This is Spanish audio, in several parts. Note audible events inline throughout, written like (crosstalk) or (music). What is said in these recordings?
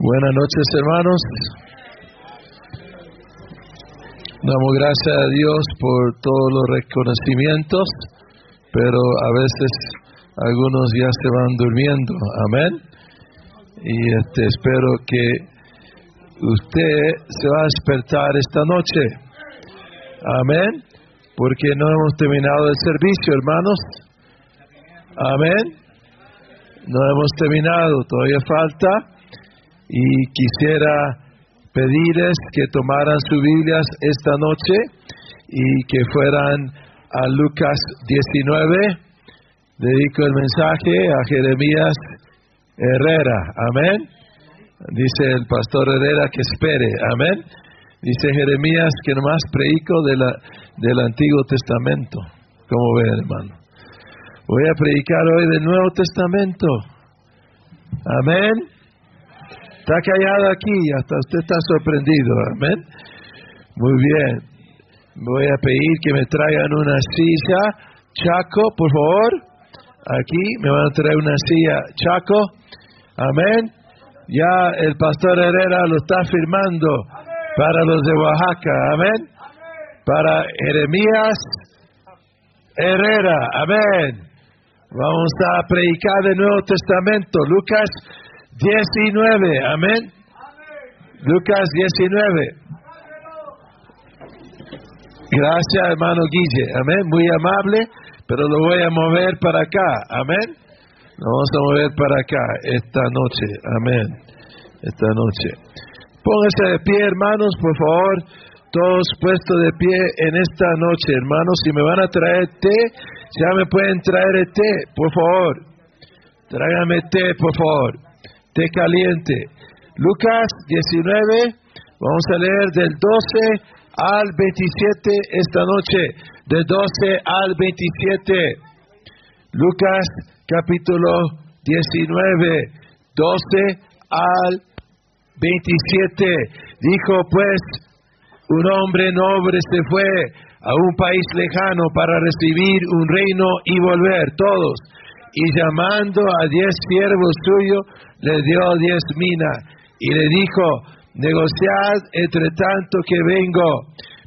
Buenas noches, hermanos. Damos gracias a Dios por todos los reconocimientos, pero a veces algunos ya se van durmiendo. Amén. Y este, espero que usted se va a despertar esta noche. Amén. Porque no hemos terminado el servicio, hermanos. Amén. No hemos terminado, todavía falta y quisiera pedirles que tomaran sus Biblias esta noche y que fueran a Lucas 19. Dedico el mensaje a Jeremías Herrera. Amén. Dice el pastor Herrera que espere. Amén. Dice Jeremías que nomás predico de la, del Antiguo Testamento. Como ven, hermano. Voy a predicar hoy del Nuevo Testamento. Amén. Está callado aquí, hasta usted está sorprendido, amén. Muy bien. Voy a pedir que me traigan una silla, Chaco, por favor. Aquí me van a traer una silla, Chaco. Amén. Ya el pastor Herrera lo está firmando para los de Oaxaca, amén. Para Jeremías Herrera, amén. Vamos a predicar el Nuevo Testamento, Lucas 19, amén. Lucas 19. Gracias, hermano Guille, amén. Muy amable, pero lo voy a mover para acá, amén. Lo vamos a mover para acá esta noche, amén. Esta noche. Pónganse de pie, hermanos, por favor. Todos puestos de pie en esta noche, hermanos. Si me van a traer té, ya me pueden traer el té, por favor. Tráigame té, por favor té caliente. Lucas 19, vamos a leer del 12 al 27 esta noche, del 12 al 27. Lucas capítulo 19, 12 al 27. Dijo pues, un hombre noble se fue a un país lejano para recibir un reino y volver todos. Y llamando a diez siervos suyos, le dio diez minas y le dijo, negociad entre tanto que vengo.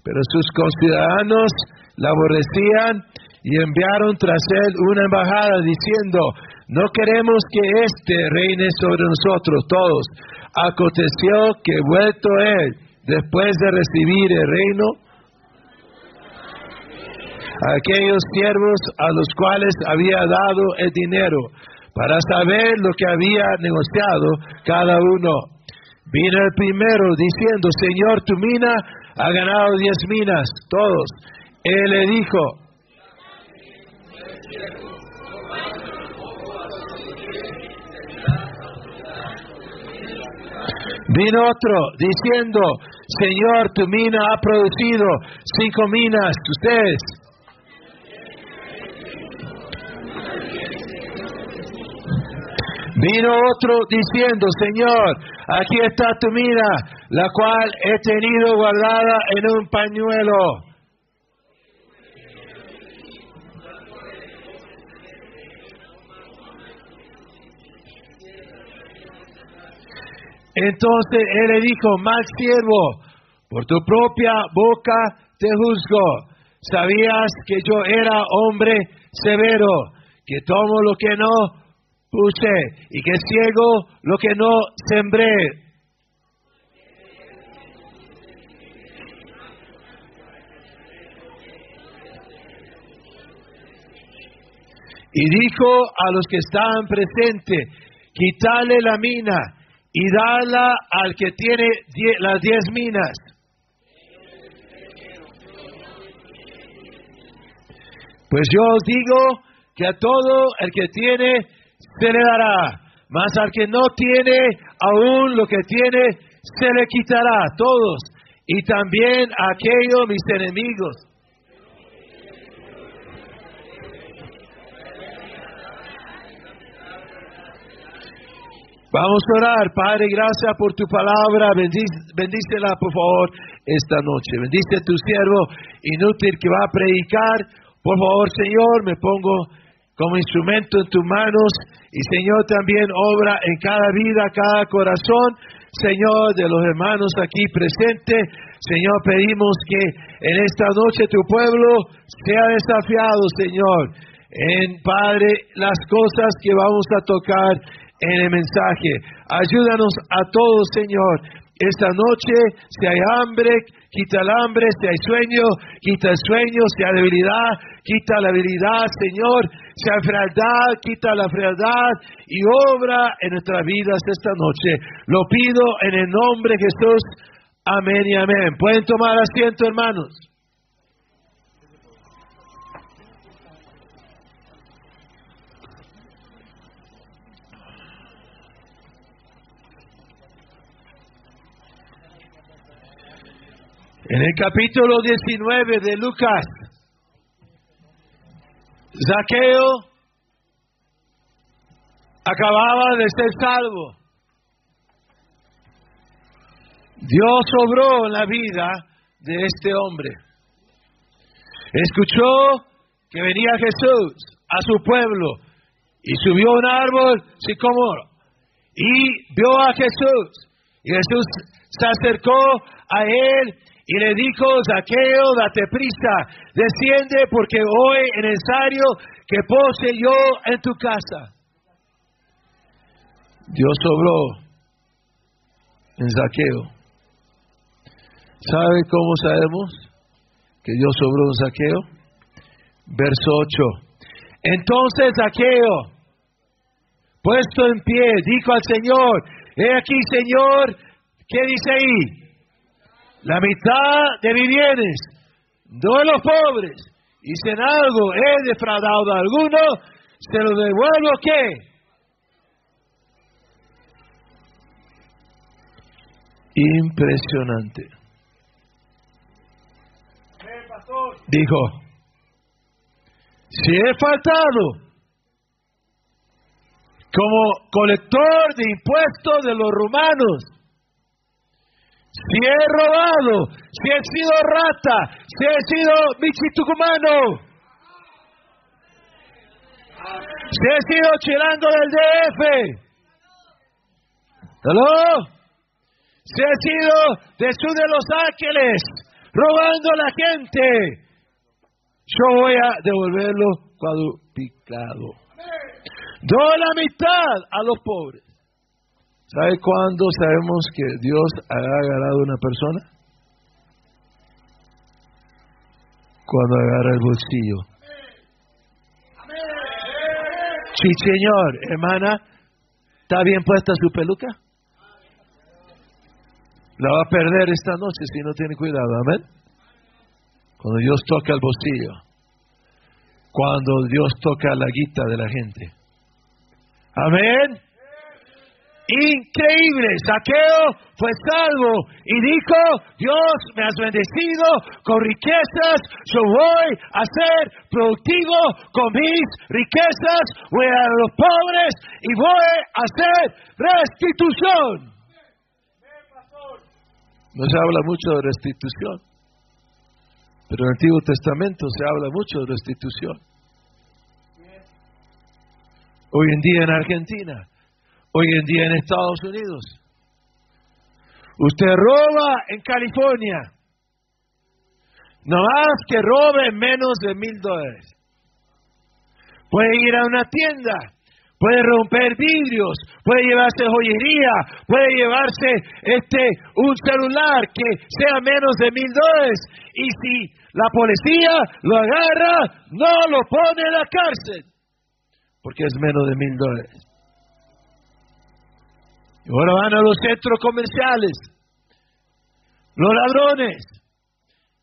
Pero sus conciudadanos la aborrecían y enviaron tras él una embajada diciendo, no queremos que éste reine sobre nosotros todos. Aconteció que vuelto él, después de recibir el reino, aquellos siervos a los cuales había dado el dinero, para saber lo que había negociado cada uno. Vino el primero diciendo, Señor, tu mina ha ganado diez minas, todos. Él le dijo, Vino otro diciendo, Señor, tu mina ha producido cinco minas, ustedes. Vino otro diciendo, Señor, aquí está tu mina, la cual he tenido guardada en un pañuelo. Entonces él le dijo, mal siervo, por tu propia boca te juzgo. Sabías que yo era hombre severo, que tomo lo que no puse y que ciego lo que no sembré. Y dijo a los que estaban presentes, quítale la mina y dala al que tiene las diez minas. Pues yo os digo que a todo el que tiene se le dará, mas al que no tiene aún lo que tiene, se le quitará todos, y también a aquellos mis enemigos. Vamos a orar, Padre, gracias por tu palabra, bendícela por favor esta noche. Bendice a tu siervo inútil que va a predicar. Por favor, Señor, me pongo como instrumento en tus manos y Señor también obra en cada vida, cada corazón. Señor, de los hermanos aquí presentes. Señor, pedimos que en esta noche tu pueblo sea desafiado, Señor, en Padre, las cosas que vamos a tocar en el mensaje. Ayúdanos a todos, Señor, esta noche, si hay hambre, quita el hambre, si hay sueño, quita el sueño, si hay debilidad, quita la debilidad, Señor, hay frialdad, quita la frialdad y obra en nuestras vidas esta noche. Lo pido en el nombre de Jesús. Amén y amén. Pueden tomar asiento, hermanos. En el capítulo 19 de Lucas, Zaqueo acababa de ser salvo. Dios obró en la vida de este hombre. Escuchó que venía Jesús a su pueblo y subió a un árbol sicómoro y vio a Jesús. Jesús se acercó a él y le dijo, Zaqueo, date prisa, desciende porque hoy es necesario que pose yo en tu casa. Dios sobró en Zaqueo. ¿Sabe cómo sabemos que Dios sobró en Zaqueo? Verso 8. Entonces Zaqueo, puesto en pie, dijo al Señor, he aquí Señor, ¿qué dice ahí? La mitad de mis bienes, doy a los pobres, y si en algo he defraudado a alguno, se lo devuelvo qué? Impresionante. Dijo, si he faltado como colector de impuestos de los romanos, si he robado, si he sido rata, si he sido bichitucumano, si he sido chilando del DF, ¿Aló? Si he sido de Sur de Los Ángeles, robando a la gente, yo voy a devolverlo cuadruplicado. Doy la mitad a los pobres. ¿Sabe cuándo sabemos que Dios ha agarrado a una persona? Cuando agarra el bolsillo. Sí, señor, hermana, ¿está bien puesta su peluca? La va a perder esta noche si no tiene cuidado, amén. Cuando Dios toca el bolsillo, cuando Dios toca la guita de la gente. Amén. Increíble, Saqueo fue salvo y dijo, Dios me has bendecido con riquezas, yo voy a ser productivo con mis riquezas, voy a los pobres y voy a hacer restitución. No se habla mucho de restitución, pero en el Antiguo Testamento se habla mucho de restitución. Hoy en día en Argentina hoy en día en Estados Unidos. Usted roba en California. No más que robe menos de mil dólares. Puede ir a una tienda, puede romper vidrios, puede llevarse joyería, puede llevarse este un celular que sea menos de mil dólares. Y si la policía lo agarra, no lo pone en la cárcel, porque es menos de mil dólares. Y ahora van a los centros comerciales. Los ladrones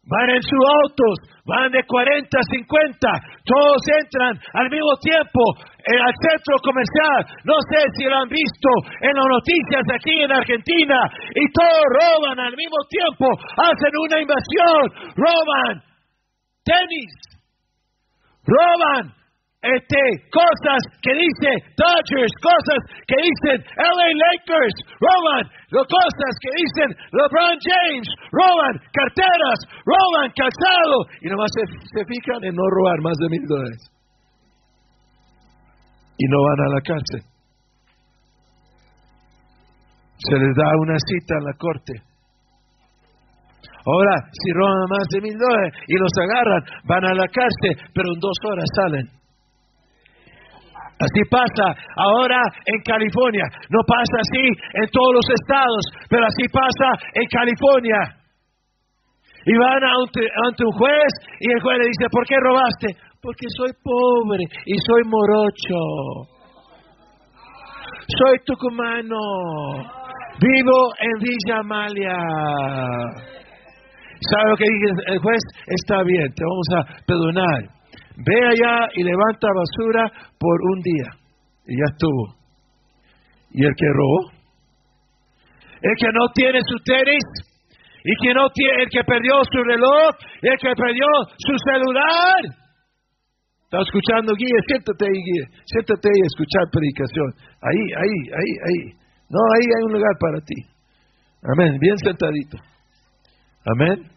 van en sus autos, van de 40 a 50, todos entran al mismo tiempo al centro comercial. No sé si lo han visto en las noticias aquí en Argentina y todos roban al mismo tiempo, hacen una invasión, roban tenis, roban este, cosas que dice Dodgers, cosas que dicen LA Lakers, roban, cosas que dicen LeBron James, roban carteras, roban calzado y nomás se, se fijan en no robar más de mil dólares. Y no van a la cárcel. Se les da una cita en la corte. Ahora, si roban más de mil dólares y los agarran, van a la cárcel, pero en dos horas salen. Así pasa ahora en California. No pasa así en todos los estados, pero así pasa en California. Y van ante, ante un juez y el juez le dice, ¿por qué robaste? Porque soy pobre y soy morocho. Soy tucumano. Vivo en Villa Amalia. ¿Sabe lo que dice el juez? Está bien, te vamos a perdonar. Ve allá y levanta basura por un día. Y ya estuvo. ¿Y el que robó? El que no tiene su tenis. Y que no tiene, el que perdió su reloj. Y el que perdió su celular. ¿Está escuchando, Guille? Siéntate ahí, Guille. Siéntate ahí a escuchar predicación. Ahí, ahí, ahí, ahí. No, ahí hay un lugar para ti. Amén. Bien sentadito. Amén.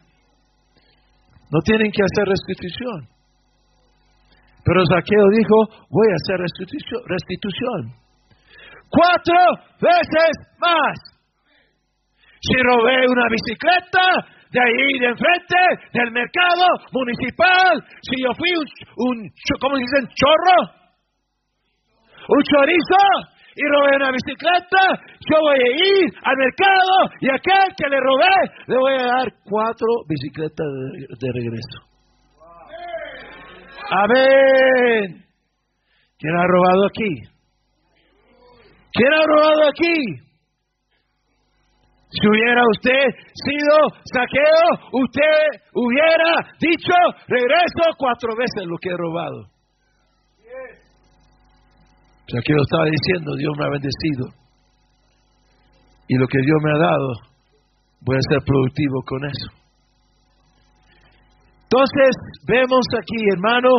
No tienen que hacer restitución. Pero Zaqueo dijo, voy a hacer restitución. Cuatro veces más. Si robé una bicicleta de ahí de enfrente, del mercado municipal, si yo fui un, un ¿cómo dicen? Chorro. Un chorizo y robé una bicicleta, yo voy a ir al mercado y aquel que le robé le voy a dar cuatro bicicletas de regreso. Amén. ¿Quién ha robado aquí? ¿Quién ha robado aquí? Si hubiera usted sido saqueo, usted hubiera dicho, regreso cuatro veces lo que he robado. Saqueo estaba diciendo, Dios me ha bendecido. Y lo que Dios me ha dado, voy a ser productivo con eso. Entonces, vemos aquí, hermano,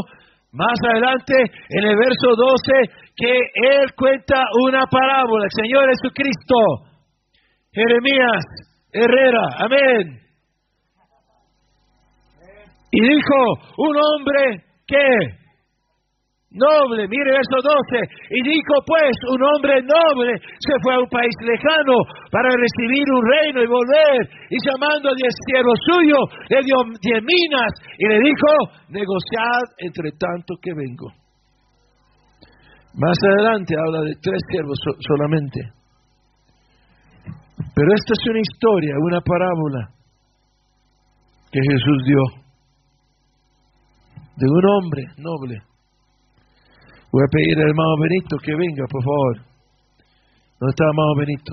más adelante en el verso 12, que Él cuenta una parábola, el Señor Jesucristo. Jeremías Herrera, amén. Y dijo, un hombre que noble, mire verso 12, y dijo pues, un hombre noble se fue a un país lejano para recibir un reino y volver, y llamando a diez siervos suyos, le dio diez minas, y le dijo, negociad entre tanto que vengo. Más adelante habla de tres siervos solamente. Pero esta es una historia, una parábola que Jesús dio de un hombre noble. Voy a pedir al hermano Benito que venga, por favor. ¿Dónde está el hermano Benito?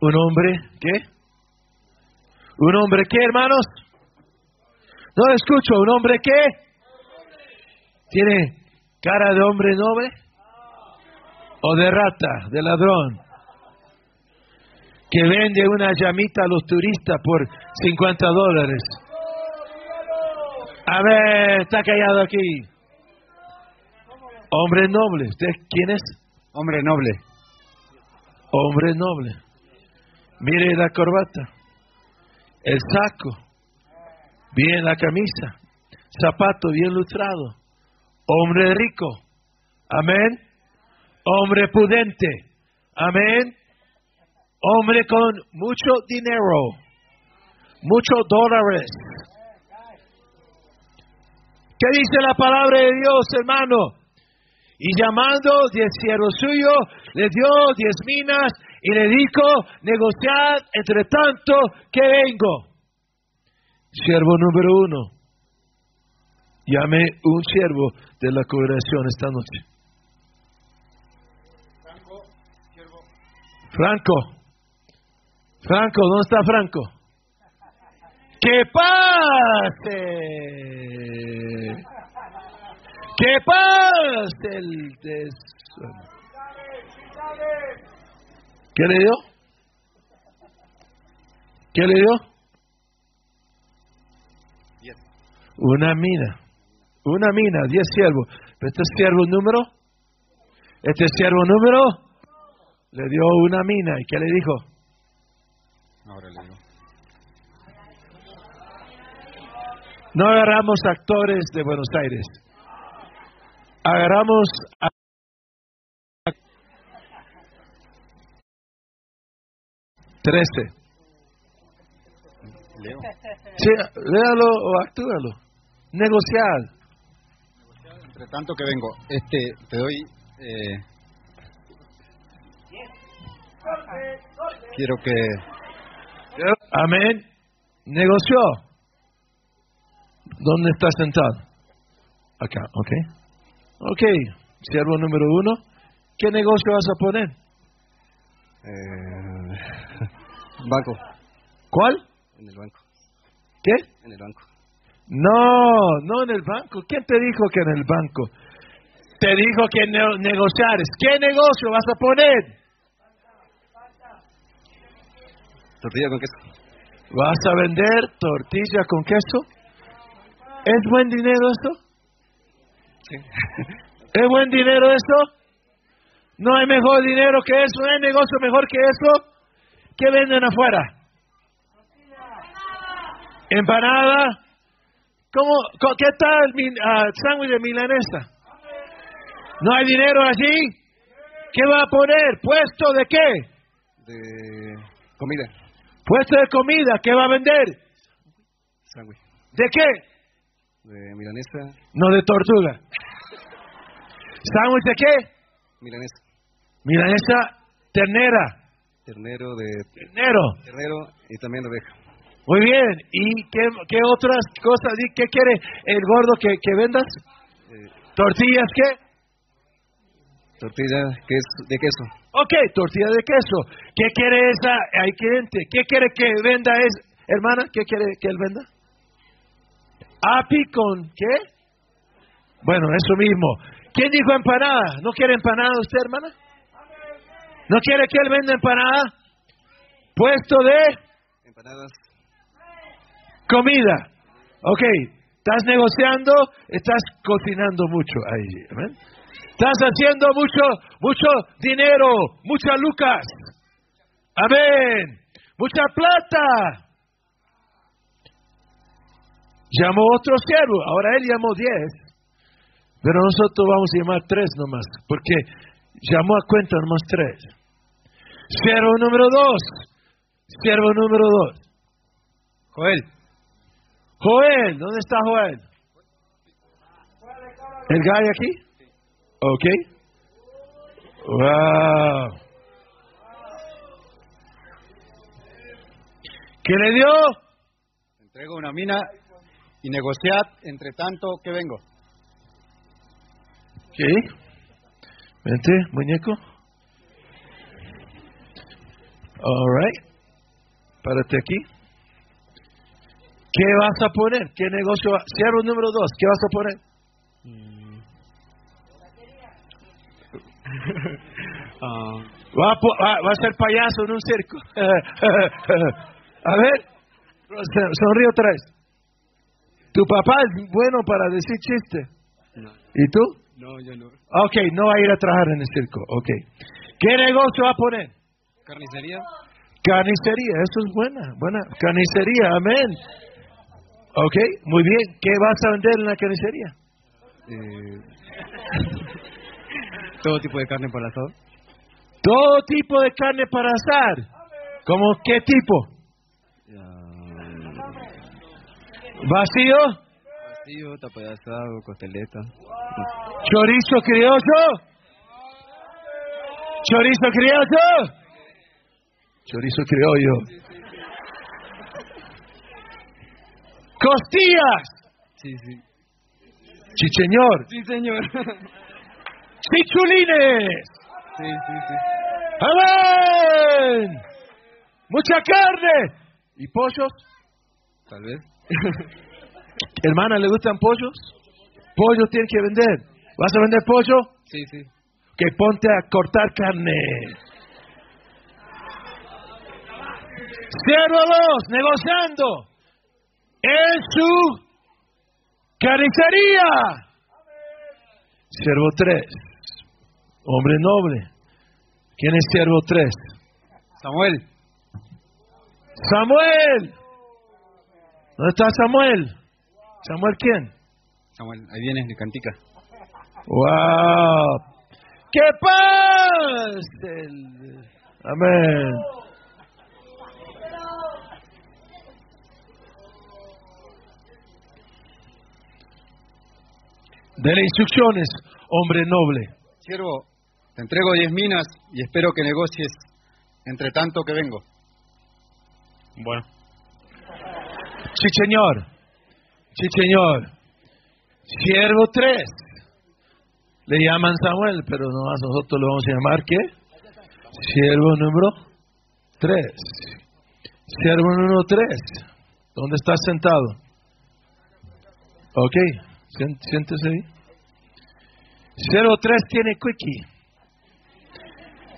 Un hombre, ¿qué? ¿Un hombre qué, hermanos? No escucho, ¿un hombre qué? ¿Tiene cara de hombre noble? o de rata, de ladrón, que vende una llamita a los turistas por 50 dólares. A ver, está callado aquí. Hombre noble, ¿usted quién es? Hombre noble. Hombre noble. Mire la corbata, el saco, bien la camisa, zapato bien lustrado, hombre rico. Amén hombre prudente, amén, hombre con mucho dinero, muchos dólares. ¿Qué dice la palabra de Dios, hermano? Y llamando diez siervos suyos, le dio diez minas y le dijo, negociad entre tanto que vengo. Siervo número uno, llame un siervo de la congregación esta noche. Franco. Franco, ¿dónde está Franco? ¡Que pase! ¡Que pase el ¿Qué le dio? ¿Qué le dio? Una mina. Una mina, diez siervos. ¿Este es siervo número? ¿Este es siervo número? le dio una mina y ¿qué le dijo? Ahora le digo. No agarramos actores de Buenos Aires. Agarramos a trece. Sí, léalo o actúalo. Negociar. Entre tanto que vengo, este, te doy. Eh, quiero que. Amén. Negoció. ¿Dónde está sentado? Acá, ok. Ok, siervo número uno. ¿Qué negocio vas a poner? Eh, (laughs) banco. ¿Cuál? En el banco. ¿Qué? En el banco. No, no en el banco. ¿Quién te dijo que en el banco? Te dijo que ne- negociares. ¿Qué negocio vas a poner? Tortilla con queso. ¿Vas a vender tortilla con queso? ¿Es buen dinero eso? Sí. (laughs) ¿Es buen dinero eso? ¿No hay mejor dinero que eso? ¿No hay negocio mejor que eso? ¿Qué venden afuera? ¿Empanada? ¿Cómo, ¿Qué tal ah, sándwich de milanesa? ¿No hay dinero allí? ¿Qué va a poner? ¿Puesto de qué? De comida. ¿Puesto de comida? ¿Qué va a vender? Sándwich. ¿De qué? De milanesa. No de tortuga. ¿Sándwich de qué? Milanesa. Milanesa ternera. Ternero de. Ternero. Ternero y también de oveja. Muy bien. ¿Y qué, qué otras cosas? ¿Y ¿Qué quiere el gordo que, que vendas? Eh, ¿Tortillas qué? tortilla de queso. Ok, tortilla de queso. ¿Qué quiere esa? Hay cliente. ¿Qué quiere que venda es, hermana? ¿Qué quiere que él venda? Api con qué? Bueno, eso mismo. ¿Quién dijo empanada? ¿No quiere empanada usted, hermana? ¿No quiere que él venda empanada? Puesto de Empanadas. comida. Ok, estás negociando, estás cocinando mucho ahí. ¿amén? Estás haciendo mucho, mucho dinero, muchas lucas. Amén. Mucha plata. Llamó otro siervo, ahora él llamó diez. Pero nosotros vamos a llamar tres nomás, porque llamó a cuenta nomás tres. Siervo número dos. Siervo número dos. Joel. Joel, ¿dónde está Joel? ¿El gallo aquí? Ok. Wow. ¿Qué le dio? Entrego una mina y negociad entre tanto que vengo. ¿Qué? Vente, muñeco. All right. Párate aquí. ¿Qué vas a poner? ¿Qué negocio? va- Cierro número dos. ¿Qué vas a poner? (laughs) Ah, Va a, po- va- va a ser payaso en un circo. (laughs) a ver, sonríe otra vez. Tu papá es bueno para decir chiste. no, ¿Y tú? no, yo no. Ok, no va a ir a trabajar en el circo. Ok. ¿Qué negocio va a poner? Carnicería. Carnicería, eso es buena, buena. Carnicería, amén. Ok, muy bien. ¿Qué vas a vender en la carnicería? Eh, todo tipo de carne para asado. Todo tipo de carne para asar. ¿Cómo qué tipo? Ah, ¿Vacío? vacío, tapa de asado, costeleta. ¿Chorizo criollo? ¿Chorizo criollo? Chorizo criollo. ¡Costillas! Sí, sí. ¡Chicheñor! Sí, señor. ¡Chichulines! sí, sí, sí. ¡Amén! ¡Mucha carne! ¿Y pollos? Tal vez. (laughs) ¿Hermana, le gustan pollos? Pollo tiene que vender. ¿Vas a vender pollo? sí, sí. Que ponte a cortar carne. Cierro dos, negociando en su carnicería. Siervo tres, hombre noble. ¿Quién es siervo tres? Samuel. Samuel. ¿Dónde está Samuel? ¿Samuel quién? Samuel, ahí viene de Cantica. ¡Wow! ¡Qué paz! Amén. Dele instrucciones, hombre noble. Siervo, te entrego diez minas y espero que negocies entre tanto que vengo. Bueno. Sí, señor. Sí, señor. Siervo 3. Le llaman Samuel, pero nomás nosotros lo vamos a llamar ¿qué? Siervo número 3. Siervo número 3. ¿Dónde está sentado? Ok, siéntese ahí. Siervo 3 tiene quickie.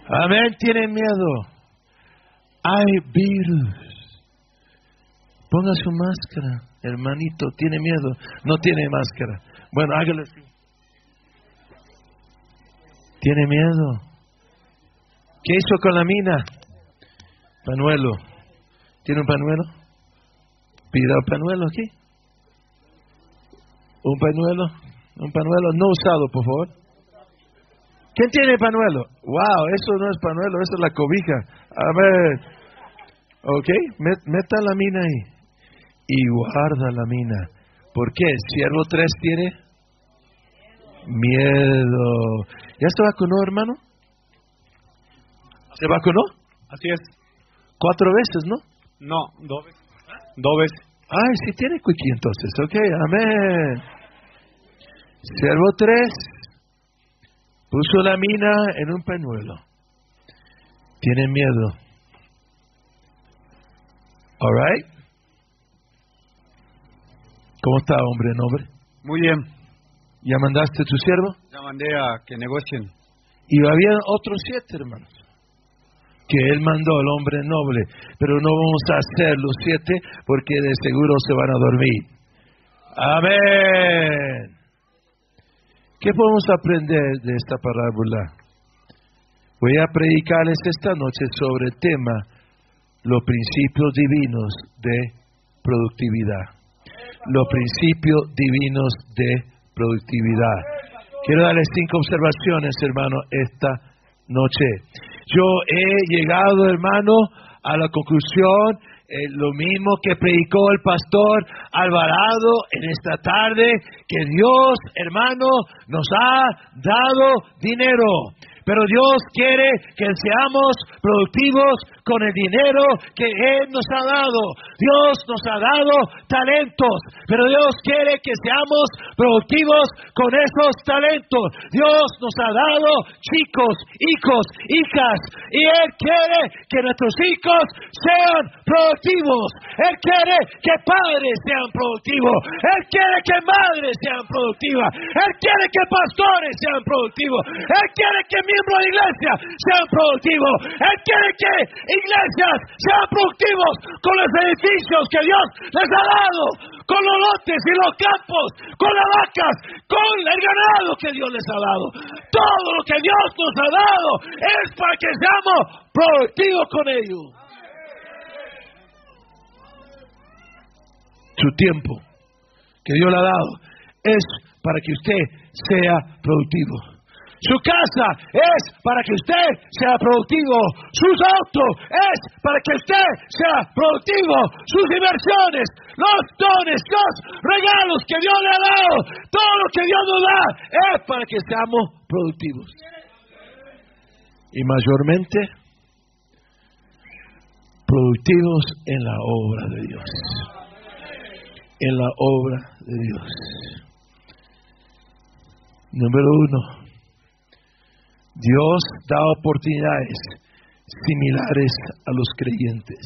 Amén, tiene miedo. Hay virus. Ponga su máscara, hermanito. Tiene miedo. No tiene máscara. Bueno, hágalo así. Tiene miedo. ¿Qué hizo con la mina? Panuelo. ¿Tiene un panuelo? Pida un panuelo aquí. Un panuelo. Un panuelo no usado, por favor. ¿Quién tiene panuelo? Wow, eso no es panuelo, eso es la cobija. A ver. Ok, met- meta la mina ahí y guarda la mina. ¿Por qué? Siervo 3 tiene miedo. ¿Ya se vacunó, hermano? ¿Se vacunó? así es. Cuatro veces, ¿no? No, dos veces. Dos veces. Ay, sí tiene quickie entonces. Ok, amén. Siervo 3 puso la mina en un pañuelo. Tiene miedo. All right. ¿Cómo está, hombre noble? Muy bien, ¿Ya mandaste tu siervo? ya mandé a que negocien. Y había otros siete hermanos que él mandó al hombre noble, pero no vamos a hacer los siete porque de seguro se van a dormir. Amén. ¿Qué podemos aprender de esta parábola? Voy a predicarles esta noche sobre el tema los principios divinos de productividad. Los principios divinos de productividad. Quiero darles cinco observaciones, hermano, esta noche. Yo he llegado, hermano, a la conclusión, eh, lo mismo que predicó el pastor Alvarado en esta tarde, que Dios, hermano, nos ha dado dinero. Pero Dios quiere que seamos productivos con el dinero que Él nos ha dado. Dios nos ha dado talentos, pero Dios quiere que seamos productivos con esos talentos. Dios nos ha dado chicos, hijos, hijas, y Él quiere que nuestros hijos sean productivos. Él quiere que padres sean productivos. Él quiere que madres sean productivas. Él quiere que pastores sean productivos. Él quiere que miembros de iglesia sean productivos. Él quiere que iglesias sean productivos con los edificios que Dios les ha dado, con los lotes y los campos, con las vacas, con el ganado que Dios les ha dado. Todo lo que Dios nos ha dado es para que seamos productivos con ellos. Su tiempo que Dios le ha dado es para que usted sea productivo. Su casa es para que usted sea productivo. Sus autos es para que usted sea productivo. Sus inversiones, los dones, los regalos que Dios le ha dado, todo lo que Dios nos da es para que seamos productivos. Y mayormente productivos en la obra de Dios. En la obra de Dios. Número uno. Dios da oportunidades similares a los creyentes.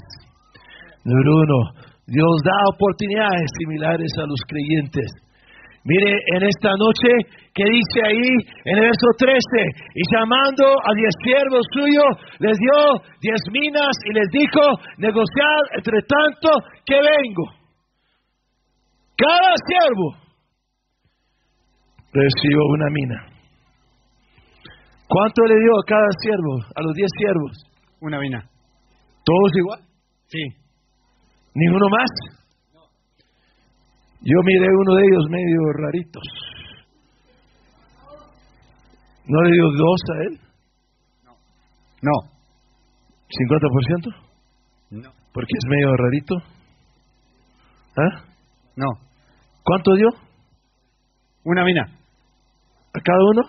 Número uno, Dios da oportunidades similares a los creyentes. Mire, en esta noche, que dice ahí en el verso 13, y llamando a diez siervos suyos, les dio diez minas y les dijo, negociad entre tanto que vengo. Cada siervo recibió una mina. ¿Cuánto le dio a cada siervo, a los diez siervos? Una mina. ¿Todos igual? Sí. ¿Ninguno más? Yo miré uno de ellos medio raritos. ¿No le dio dos a él? No. ¿50%? No. Porque es medio rarito. ¿Ah? No. ¿Cuánto dio? Una mina. ¿A cada uno?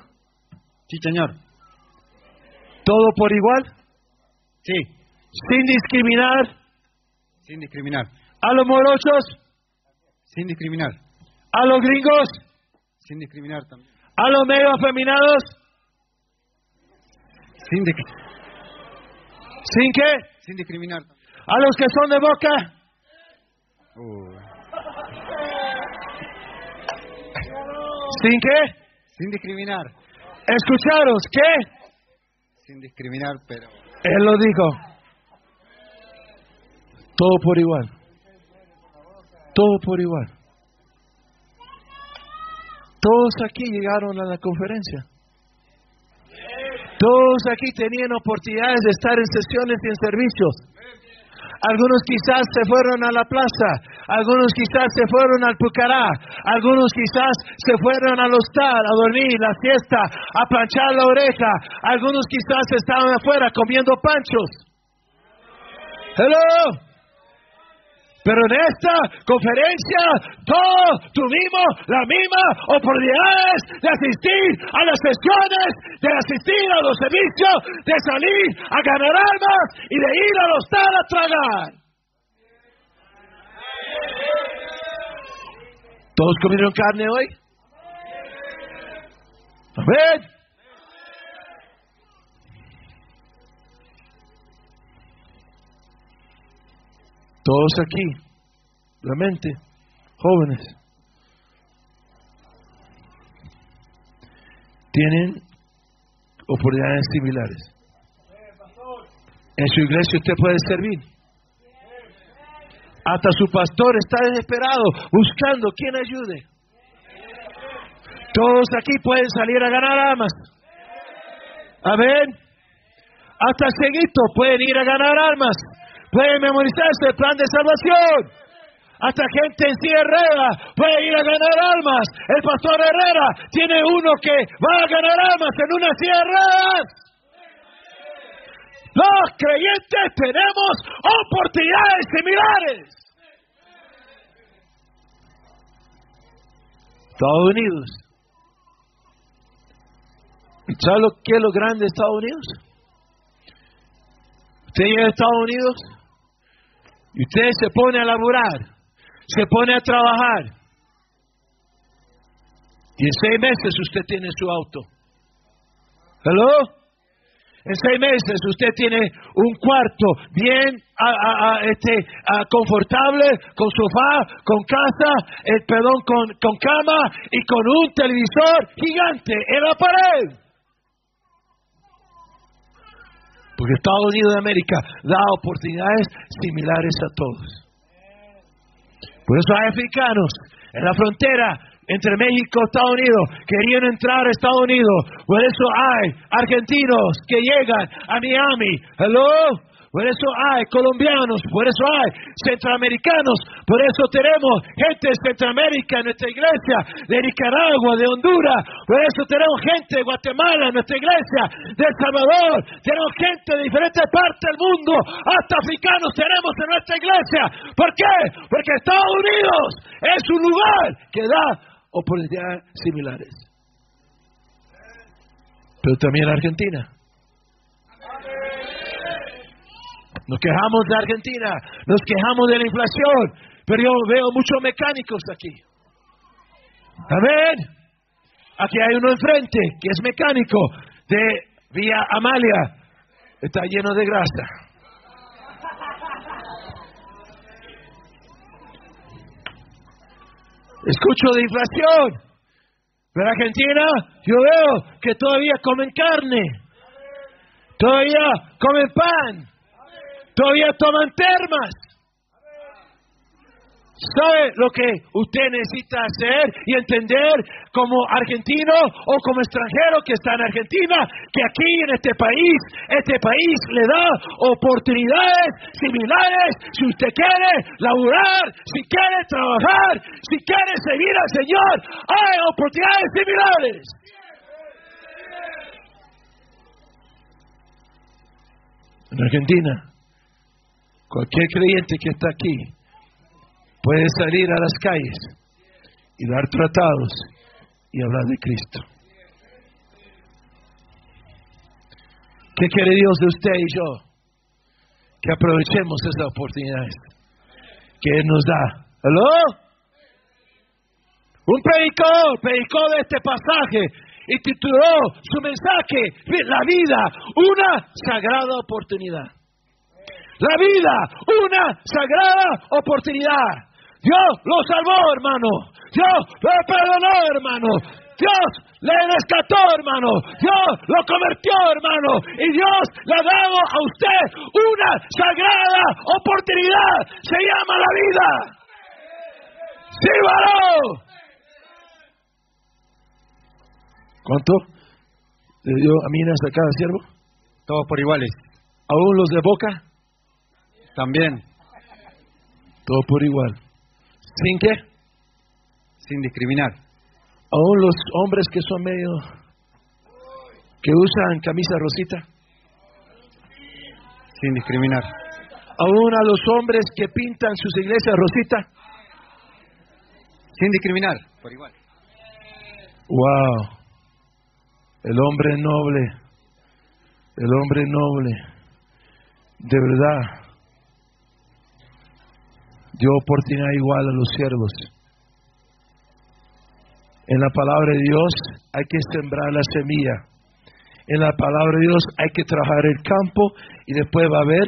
Sí, señor. ¿Todo por igual? Sí, Sin discriminar sin discriminar. a los morochos, Sin discriminar. a los gringos, Sin discriminar también. a los medio afeminados. Sin, disc- ¿Sin qué? sin discriminar también. A los que son de boca. Uh, ¿Sin qué? sin discriminar. Escucharos, ¿qué? Sin discriminar, pero... Él lo dijo. Todo por igual. Todo por igual. Todos aquí llegaron a la conferencia. Todos aquí tenían oportunidades de estar en sesiones y en servicios. Algunos quizás se fueron a la plaza, algunos quizás se fueron al Pucará, algunos quizás se fueron al hostal a dormir, la siesta, a planchar la oreja, algunos quizás estaban afuera comiendo panchos. Hello. Pero en esta conferencia todos tuvimos la misma oportunidad de asistir a las sesiones, de asistir a los servicios, de salir a ganar almas y de ir al hostal a tragar. ¿Todos comieron carne hoy? Amén. Todos aquí, realmente, jóvenes, tienen oportunidades similares. En su iglesia usted puede servir. Hasta su pastor está desesperado buscando quien ayude. Todos aquí pueden salir a ganar almas. Amén. Hasta ceguito pueden ir a ganar almas. Pueden memorizarse el plan de salvación. Hasta gente en silla puede ir a ganar almas. El pastor Herrera tiene uno que va a ganar almas en una silla. Los creyentes tenemos oportunidades similares. Estados Unidos. ¿Y sabe lo que es lo grande de Estados Unidos? Usted llega a Estados Unidos y usted se pone a laburar, se pone a trabajar. Y en seis meses usted tiene su auto. ¿Hello? En seis meses usted tiene un cuarto bien a- a- a- este, confortable, con sofá, con casa, eh, perdón, con cama y con un televisor gigante en la pared. Porque Estados Unidos de América da oportunidades similares a todos. Por eso hay africanos en la frontera entre México y Estados Unidos querían entrar a Estados Unidos. Por eso hay argentinos que llegan a Miami. Hello. Por eso hay colombianos, por eso hay centroamericanos, por eso tenemos gente de Centroamérica en nuestra iglesia, de Nicaragua, de Honduras, por eso tenemos gente de Guatemala en nuestra iglesia, de El Salvador, tenemos gente de diferentes partes del mundo, hasta africanos tenemos en nuestra iglesia. ¿Por qué? Porque Estados Unidos es un lugar que da oportunidades similares. Pero también Argentina. Nos quejamos de Argentina, nos quejamos de la inflación, pero yo veo muchos mecánicos aquí. Amén. Aquí hay uno enfrente que es mecánico de Vía Amalia. Está lleno de grasa. Escucho de inflación. Pero Argentina, yo veo que todavía comen carne. Todavía comen pan. Todavía toman termas. ¿Sabe lo que usted necesita hacer y entender como argentino o como extranjero que está en Argentina? Que aquí en este país, este país le da oportunidades similares. Si usted quiere laburar, si quiere trabajar, si quiere seguir al Señor, hay oportunidades similares. En Argentina, cualquier creyente que está aquí puede salir a las calles y dar tratados y hablar de Cristo. ¿Qué quiere Dios de usted y yo? Que aprovechemos esas oportunidades que Él nos da. ¿Aló? Un predicador predicó de este pasaje y tituló su mensaje La vida, una sagrada oportunidad. La vida, una sagrada oportunidad. Dios lo salvó, hermano. Dios lo perdonó, hermano. Dios le rescató, hermano. Dios lo convirtió, hermano. Y Dios le ha dado a usted una sagrada oportunidad. Se llama la vida. ¡Sí, varón! ¿Cuánto le dio a minas a cada siervo? Todos por iguales. ¿Aún los de boca? También, Todo por igual. ¿Sin qué? sin discriminar. Aún los hombres que son medio. que usan camisa rosita. Sin discriminar. Aún a los hombres que pintan sus iglesias rosita. Sin discriminar. Por igual. Wow. El hombre noble. El hombre noble. De verdad. Dio oportunidad igual a los siervos. En la palabra de Dios hay que sembrar la semilla. En la palabra de Dios hay que trabajar el campo y después va a haber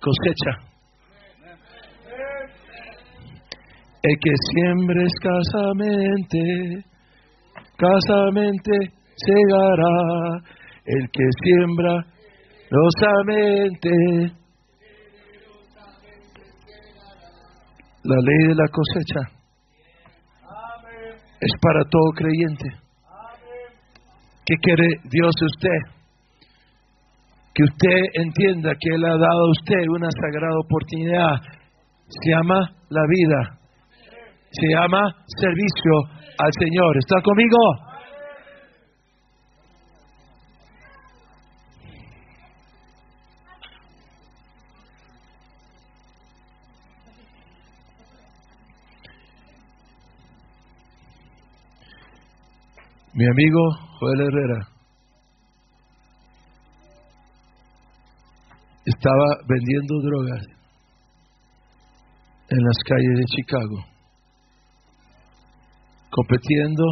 cosecha. El que siembra escasamente, escasamente segará. El que siembra losamente, la ley de la cosecha es para todo creyente. ¿Qué quiere Dios de usted? Que usted entienda que Él ha dado a usted una sagrada oportunidad. Se llama la vida. Se llama servicio al Señor. ¿Está conmigo? Mi amigo Joel Herrera estaba vendiendo drogas en las calles de Chicago, compitiendo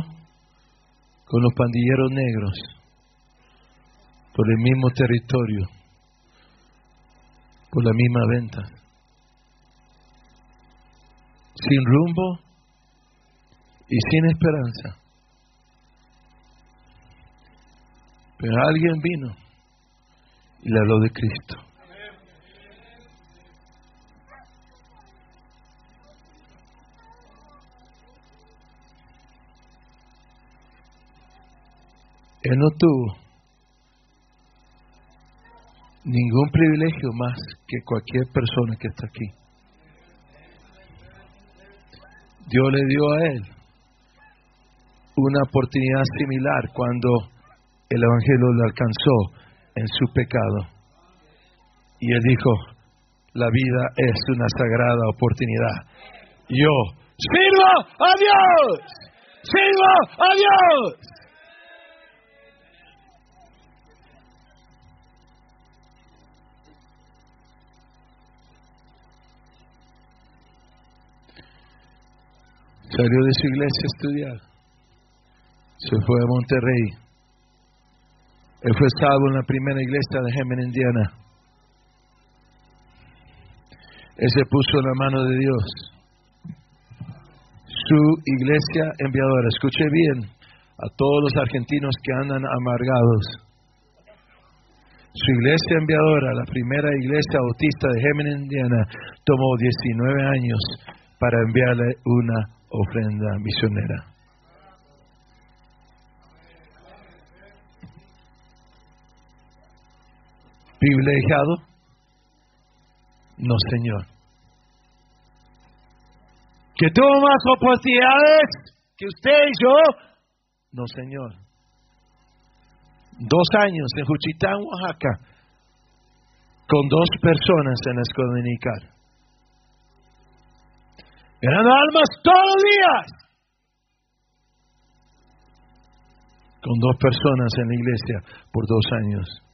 con los pandilleros negros por el mismo territorio, por la misma venta, sin rumbo y sin esperanza. Pero alguien vino y le habló de Cristo. Él no tuvo ningún privilegio más que cualquier persona que está aquí. Dios le dio a él una oportunidad similar cuando el Evangelio le alcanzó en su pecado. Y él dijo, la vida es una sagrada oportunidad. Yo sirvo a Dios, sirvo a Dios. Salió de su iglesia a estudiar. Se fue a Monterrey. Él fue salvo en la primera iglesia de Hemen, Indiana. Él se puso en la mano de Dios. Su iglesia enviadora. Escuche bien a todos los argentinos que andan amargados. Su iglesia enviadora, la primera iglesia bautista de Hemen, Indiana, tomó 19 años para enviarle una ofrenda misionera. ¿Privilegiado? No, Señor. ¿Que tuvo más oportunidades que usted y yo? No, Señor. Dos años en Juchitán, Oaxaca, con dos personas en la escuela ganando almas todos los días. con dos personas en la iglesia por dos años.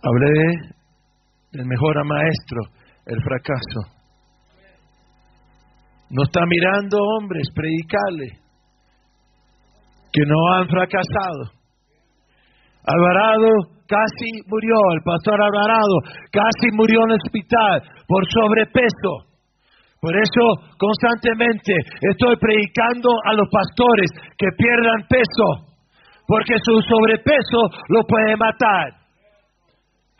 Hablé del mejor maestro, el fracaso. No está mirando hombres, predicarle, que no han fracasado. Alvarado casi murió, el pastor Alvarado casi murió en el hospital por sobrepeso. Por eso constantemente estoy predicando a los pastores que pierdan peso, porque su sobrepeso lo puede matar.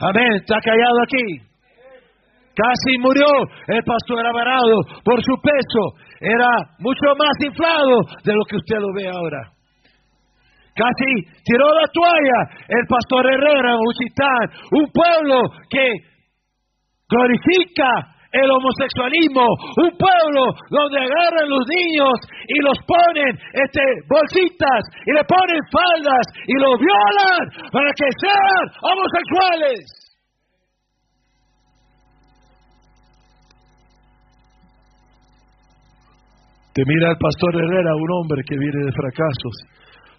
Amén, está callado aquí. Casi murió el pastor Alvarado por su peso. Era mucho más inflado de lo que usted lo ve ahora. Casi tiró la toalla el pastor Herrera en un pueblo que glorifica el homosexualismo, un pueblo donde agarran los niños y los ponen este, bolsitas y le ponen faldas y los violan para que sean homosexuales. Te mira el pastor Herrera, un hombre que viene de fracasos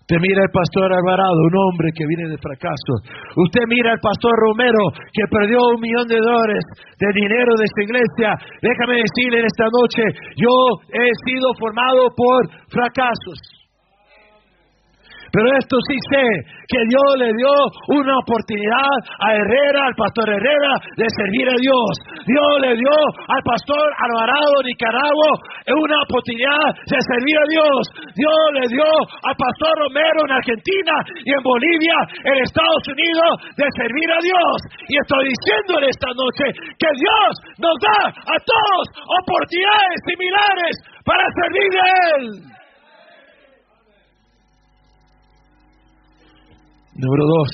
Usted mira al pastor Alvarado, un hombre que viene de fracaso. Usted mira al pastor Romero, que perdió un millón de dólares de dinero de esta iglesia. Déjame decirle en esta noche, yo he sido formado por fracasos. Pero esto sí sé, que Dios le dio una oportunidad a Herrera, al pastor Herrera, de servir a Dios. Dios le dio al pastor Alvarado Nicaragua una oportunidad de servir a Dios. Dios le dio al pastor Romero en Argentina y en Bolivia, en Estados Unidos, de servir a Dios. Y estoy diciéndole esta noche que Dios nos da a todos oportunidades similares para servir a Él. Número dos,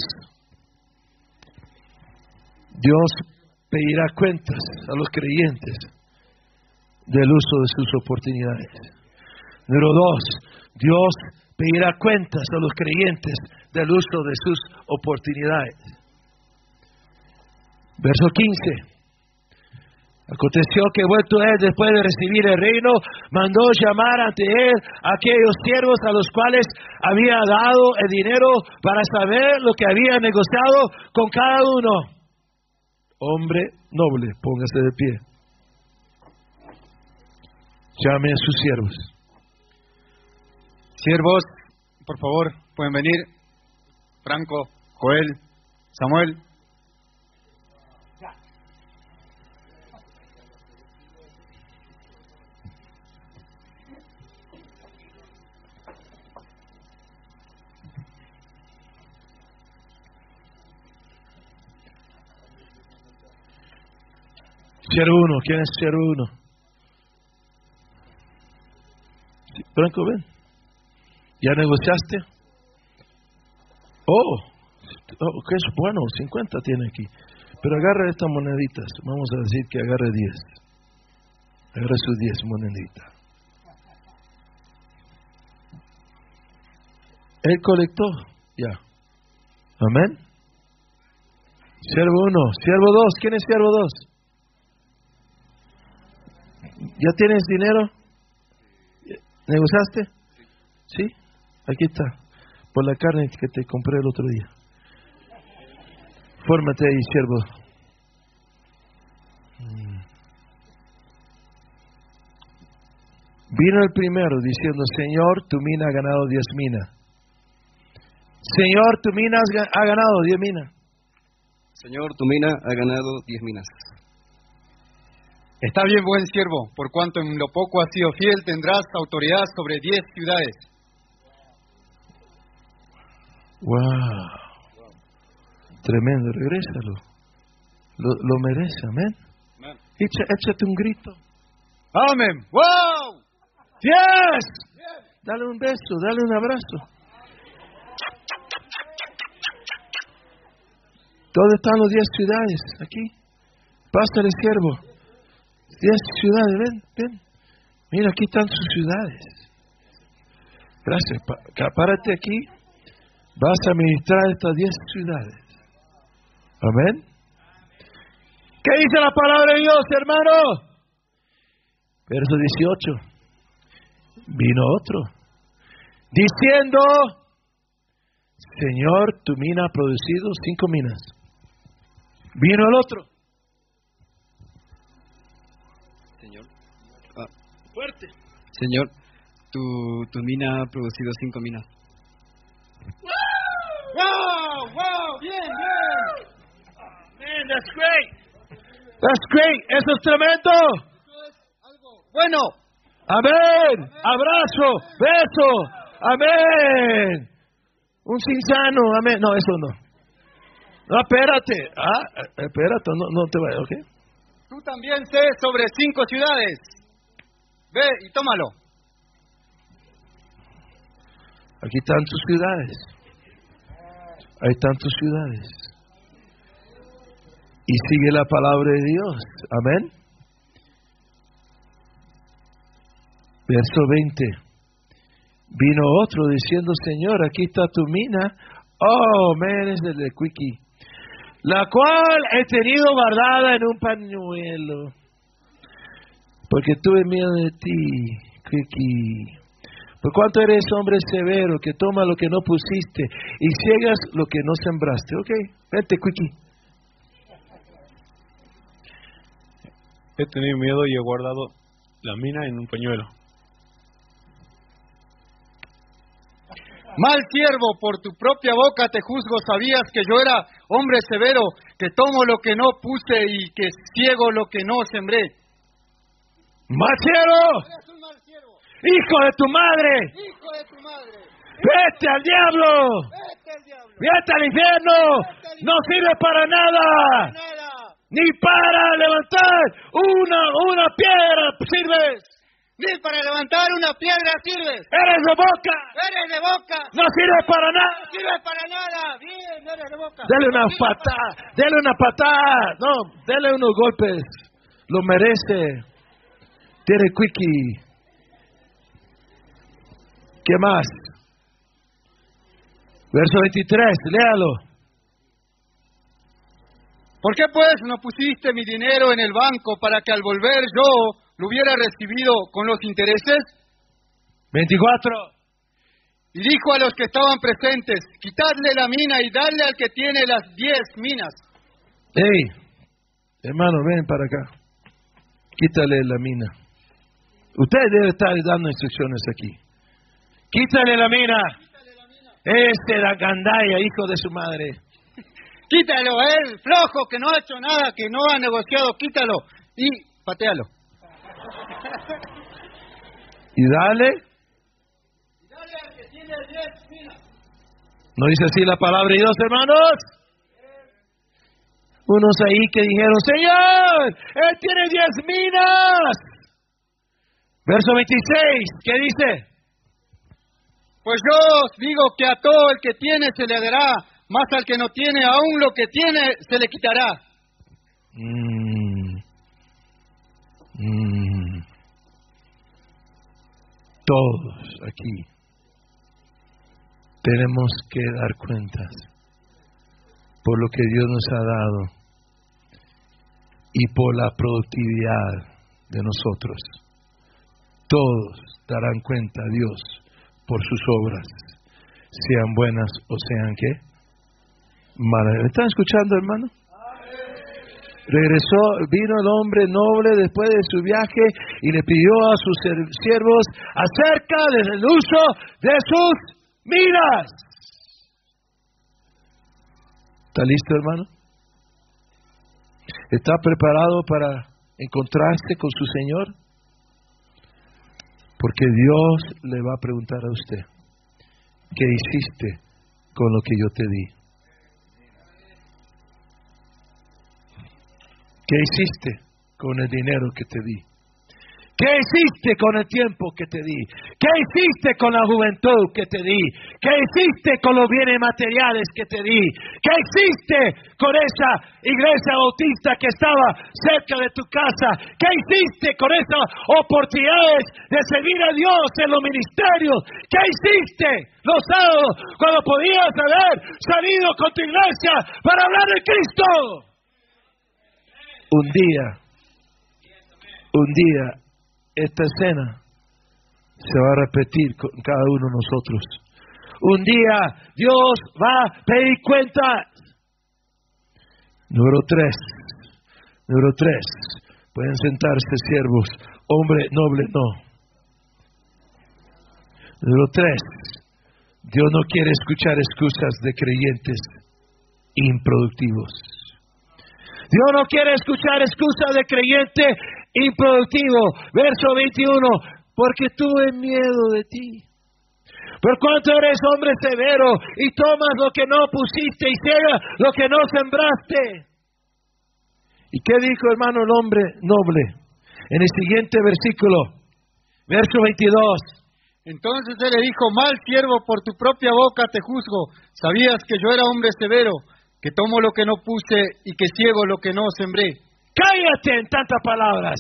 Dios pedirá cuentas a los creyentes del uso de sus oportunidades. Número dos, Dios pedirá cuentas a los creyentes del uso de sus oportunidades. Verso 15. Aconteció que vuelto él después de recibir el reino, mandó llamar ante él a aquellos siervos a los cuales había dado el dinero para saber lo que había negociado con cada uno. Hombre noble, póngase de pie. Llame a sus siervos. Siervos, por favor, pueden venir. Franco, Joel, Samuel. Siervo uno, ¿quién es siervo uno? Franco, ven. ¿Ya negociaste? Oh, oh, que es bueno, 50 tiene aquí. Pero agarre estas moneditas. Vamos a decir que agarre 10. Agarre sus 10 moneditas. Él colectó, ya. Amén. Siervo uno, siervo dos, ¿quién es siervo dos? ¿Ya tienes dinero? ¿Negociaste? Sí. Aquí está. Por la carne que te compré el otro día. Fórmate ahí, siervo. Mm. Vino el primero diciendo, Señor, tu mina ha ganado diez minas. Señor, tu mina ha ganado diez minas. Señor, tu mina ha ganado diez minas. Está bien, buen siervo, por cuanto en lo poco has sido fiel, tendrás autoridad sobre diez ciudades. Wow. Tremendo, regrésalo. Lo, lo merece, amén. échate un grito. Amén. Wow. Yes. Dale un beso, dale un abrazo. ¿Dónde están los diez ciudades? Aquí. Pásale, siervo. Diez ciudades, ven, ven. Mira, aquí están sus ciudades. Gracias. Párate aquí. Vas a ministrar estas diez ciudades. Amén. ¿Qué dice la palabra de Dios, hermano? Verso 18. Vino otro, diciendo, Señor, tu mina ha producido cinco minas. Vino el otro. Fuerte. Señor, tu, tu mina ha producido cinco minas. ¡Wow! ¡Wow! ¡Bien, bien! Man, that's great. That's great. Eso es tremendo. Bueno, Amén. Abrazo. Beso. Amén. Un sinsano. Amén. No, eso no. No, espérate. Ah, eh, espérate. No, no te vayas, ¿ok? tú también sé sobre cinco ciudades. Ve y tómalo. Aquí están tus ciudades. Hay tantas ciudades. Y sigue la palabra de Dios. Amén. Verso 20. Vino otro diciendo, Señor, aquí está tu mina. Oh, man, es el de Quickie. La cual he tenido guardada en un pañuelo. Porque tuve miedo de ti, Quickie. Por cuanto eres hombre severo, que toma lo que no pusiste y ciegas lo que no sembraste. Ok, vete, Quickie. He tenido miedo y he guardado la mina en un pañuelo. Mal siervo, por tu propia boca te juzgo. Sabías que yo era hombre severo, que tomo lo que no puse y que ciego lo que no sembré. Mal siervo, ¡Hijo de tu madre! hijo de tu madre. ¡Vete al diablo! Vete al diablo. ¡Vete al infierno! ¡No sirve para nada! Nada. ¡Ni para levantar una, una piedra sirves! Ni para levantar una piedra sirves. ¡Eres de boca! Eres de boca. ¡No sirve para No nada! sirves para nada. Bien, eres de boca. Dele una No para patada, dele una patada, no, dele unos golpes, lo merece. Tiene quickie. ¿Qué más? Verso 23, léalo. ¿Por qué pues no pusiste mi dinero en el banco para que al volver yo lo hubiera recibido con los intereses? 24. Y dijo a los que estaban presentes, quitadle la mina y dadle al que tiene las diez minas. Hey, hermano, ven para acá. Quítale la mina. Usted debe estar dando instrucciones aquí. Quítale la mina. Este da gandaya, hijo de su madre. Quítalo, él, flojo, que no ha hecho nada, que no ha negociado, quítalo y patealo. Y dale. Dale al que tiene diez minas. ¿No dice así la palabra de Dios, hermanos? Unos ahí que dijeron, Señor, Él tiene diez minas. Verso 26, ¿qué dice? Pues yo os digo que a todo el que tiene se le dará, más al que no tiene, aún lo que tiene se le quitará. Mm. Mm. Todos aquí tenemos que dar cuentas por lo que Dios nos ha dado y por la productividad de nosotros. Todos darán cuenta a Dios por sus obras, sean buenas o sean qué. Malas. ¿Me están escuchando, hermano? Regresó, vino el hombre noble después de su viaje y le pidió a sus siervos acerca del uso de sus miras. ¿Está listo, hermano? ¿Está preparado para encontrarse con su Señor? Porque Dios le va a preguntar a usted, ¿qué hiciste con lo que yo te di? ¿Qué hiciste con el dinero que te di? ¿Qué hiciste con el tiempo que te di? ¿Qué hiciste con la juventud que te di? ¿Qué hiciste con los bienes materiales que te di? ¿Qué hiciste con esa iglesia bautista que estaba cerca de tu casa? ¿Qué hiciste con esas oportunidades de servir a Dios en los ministerios? ¿Qué hiciste los sábados cuando podías haber salido con tu iglesia para hablar de Cristo? Un día, un día, esta escena se va a repetir con cada uno de nosotros. Un día Dios va a pedir cuentas. Número tres. Número tres. Pueden sentarse siervos. Hombre noble, no. Número tres. Dios no quiere escuchar excusas de creyentes improductivos. Dios no quiere escuchar excusas de creyente improductivo. Verso 21. Porque tuve miedo de ti. Por cuanto eres hombre severo y tomas lo que no pusiste y ciegas lo que no sembraste. ¿Y qué dijo hermano el hombre noble? En el siguiente versículo, verso 22. Entonces él le dijo, mal siervo, por tu propia boca te juzgo. Sabías que yo era hombre severo, que tomo lo que no puse y que ciego lo que no sembré. Cállate en tantas palabras.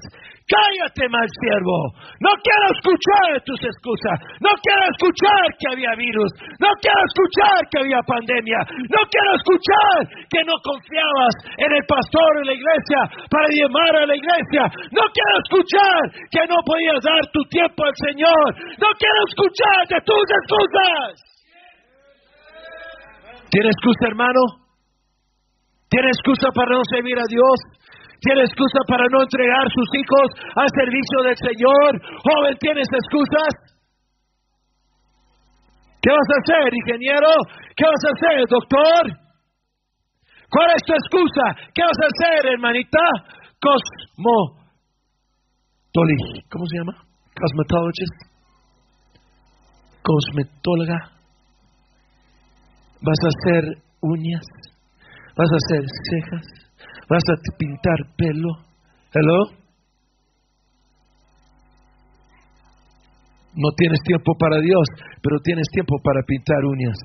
Cállate, mal siervo. No quiero escuchar tus excusas. No quiero escuchar que había virus. No quiero escuchar que había pandemia. No quiero escuchar que no confiabas en el pastor en la iglesia para llamar a la iglesia. No quiero escuchar que no podías dar tu tiempo al Señor. No quiero escuchar de tus excusas. ¿Tiene excusa, hermano? ¿Tiene excusa para no servir a Dios? ¿Tiene excusa para no entregar sus hijos al servicio del Señor? Joven, ¿tienes excusas? ¿Qué vas a hacer, ingeniero? ¿Qué vas a hacer, doctor? ¿Cuál es tu excusa? ¿Qué vas a hacer, hermanita? Cosmo. ¿Cómo se llama? Cosmetologist. Cosmetóloga. Vas a hacer uñas. Vas a hacer cejas vas a pintar pelo. Hello. No tienes tiempo para Dios, pero tienes tiempo para pintar uñas.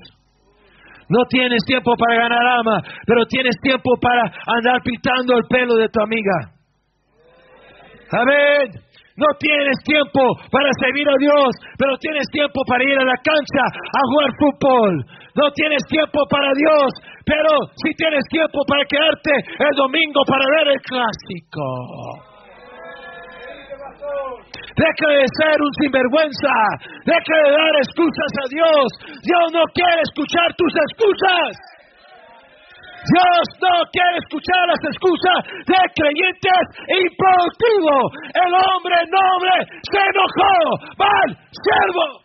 No tienes tiempo para ganar ama, pero tienes tiempo para andar pintando el pelo de tu amiga. Amén. No tienes tiempo para servir a Dios, pero tienes tiempo para ir a la cancha a jugar fútbol. No tienes tiempo para Dios, pero si tienes tiempo para quedarte el domingo para ver el clásico. Deja de ser un sinvergüenza. Deja de dar excusas a Dios. Dios no quiere escuchar tus excusas. Dios no quiere escuchar las excusas de creyentes improductivos. El hombre noble se enojó. Mal siervo.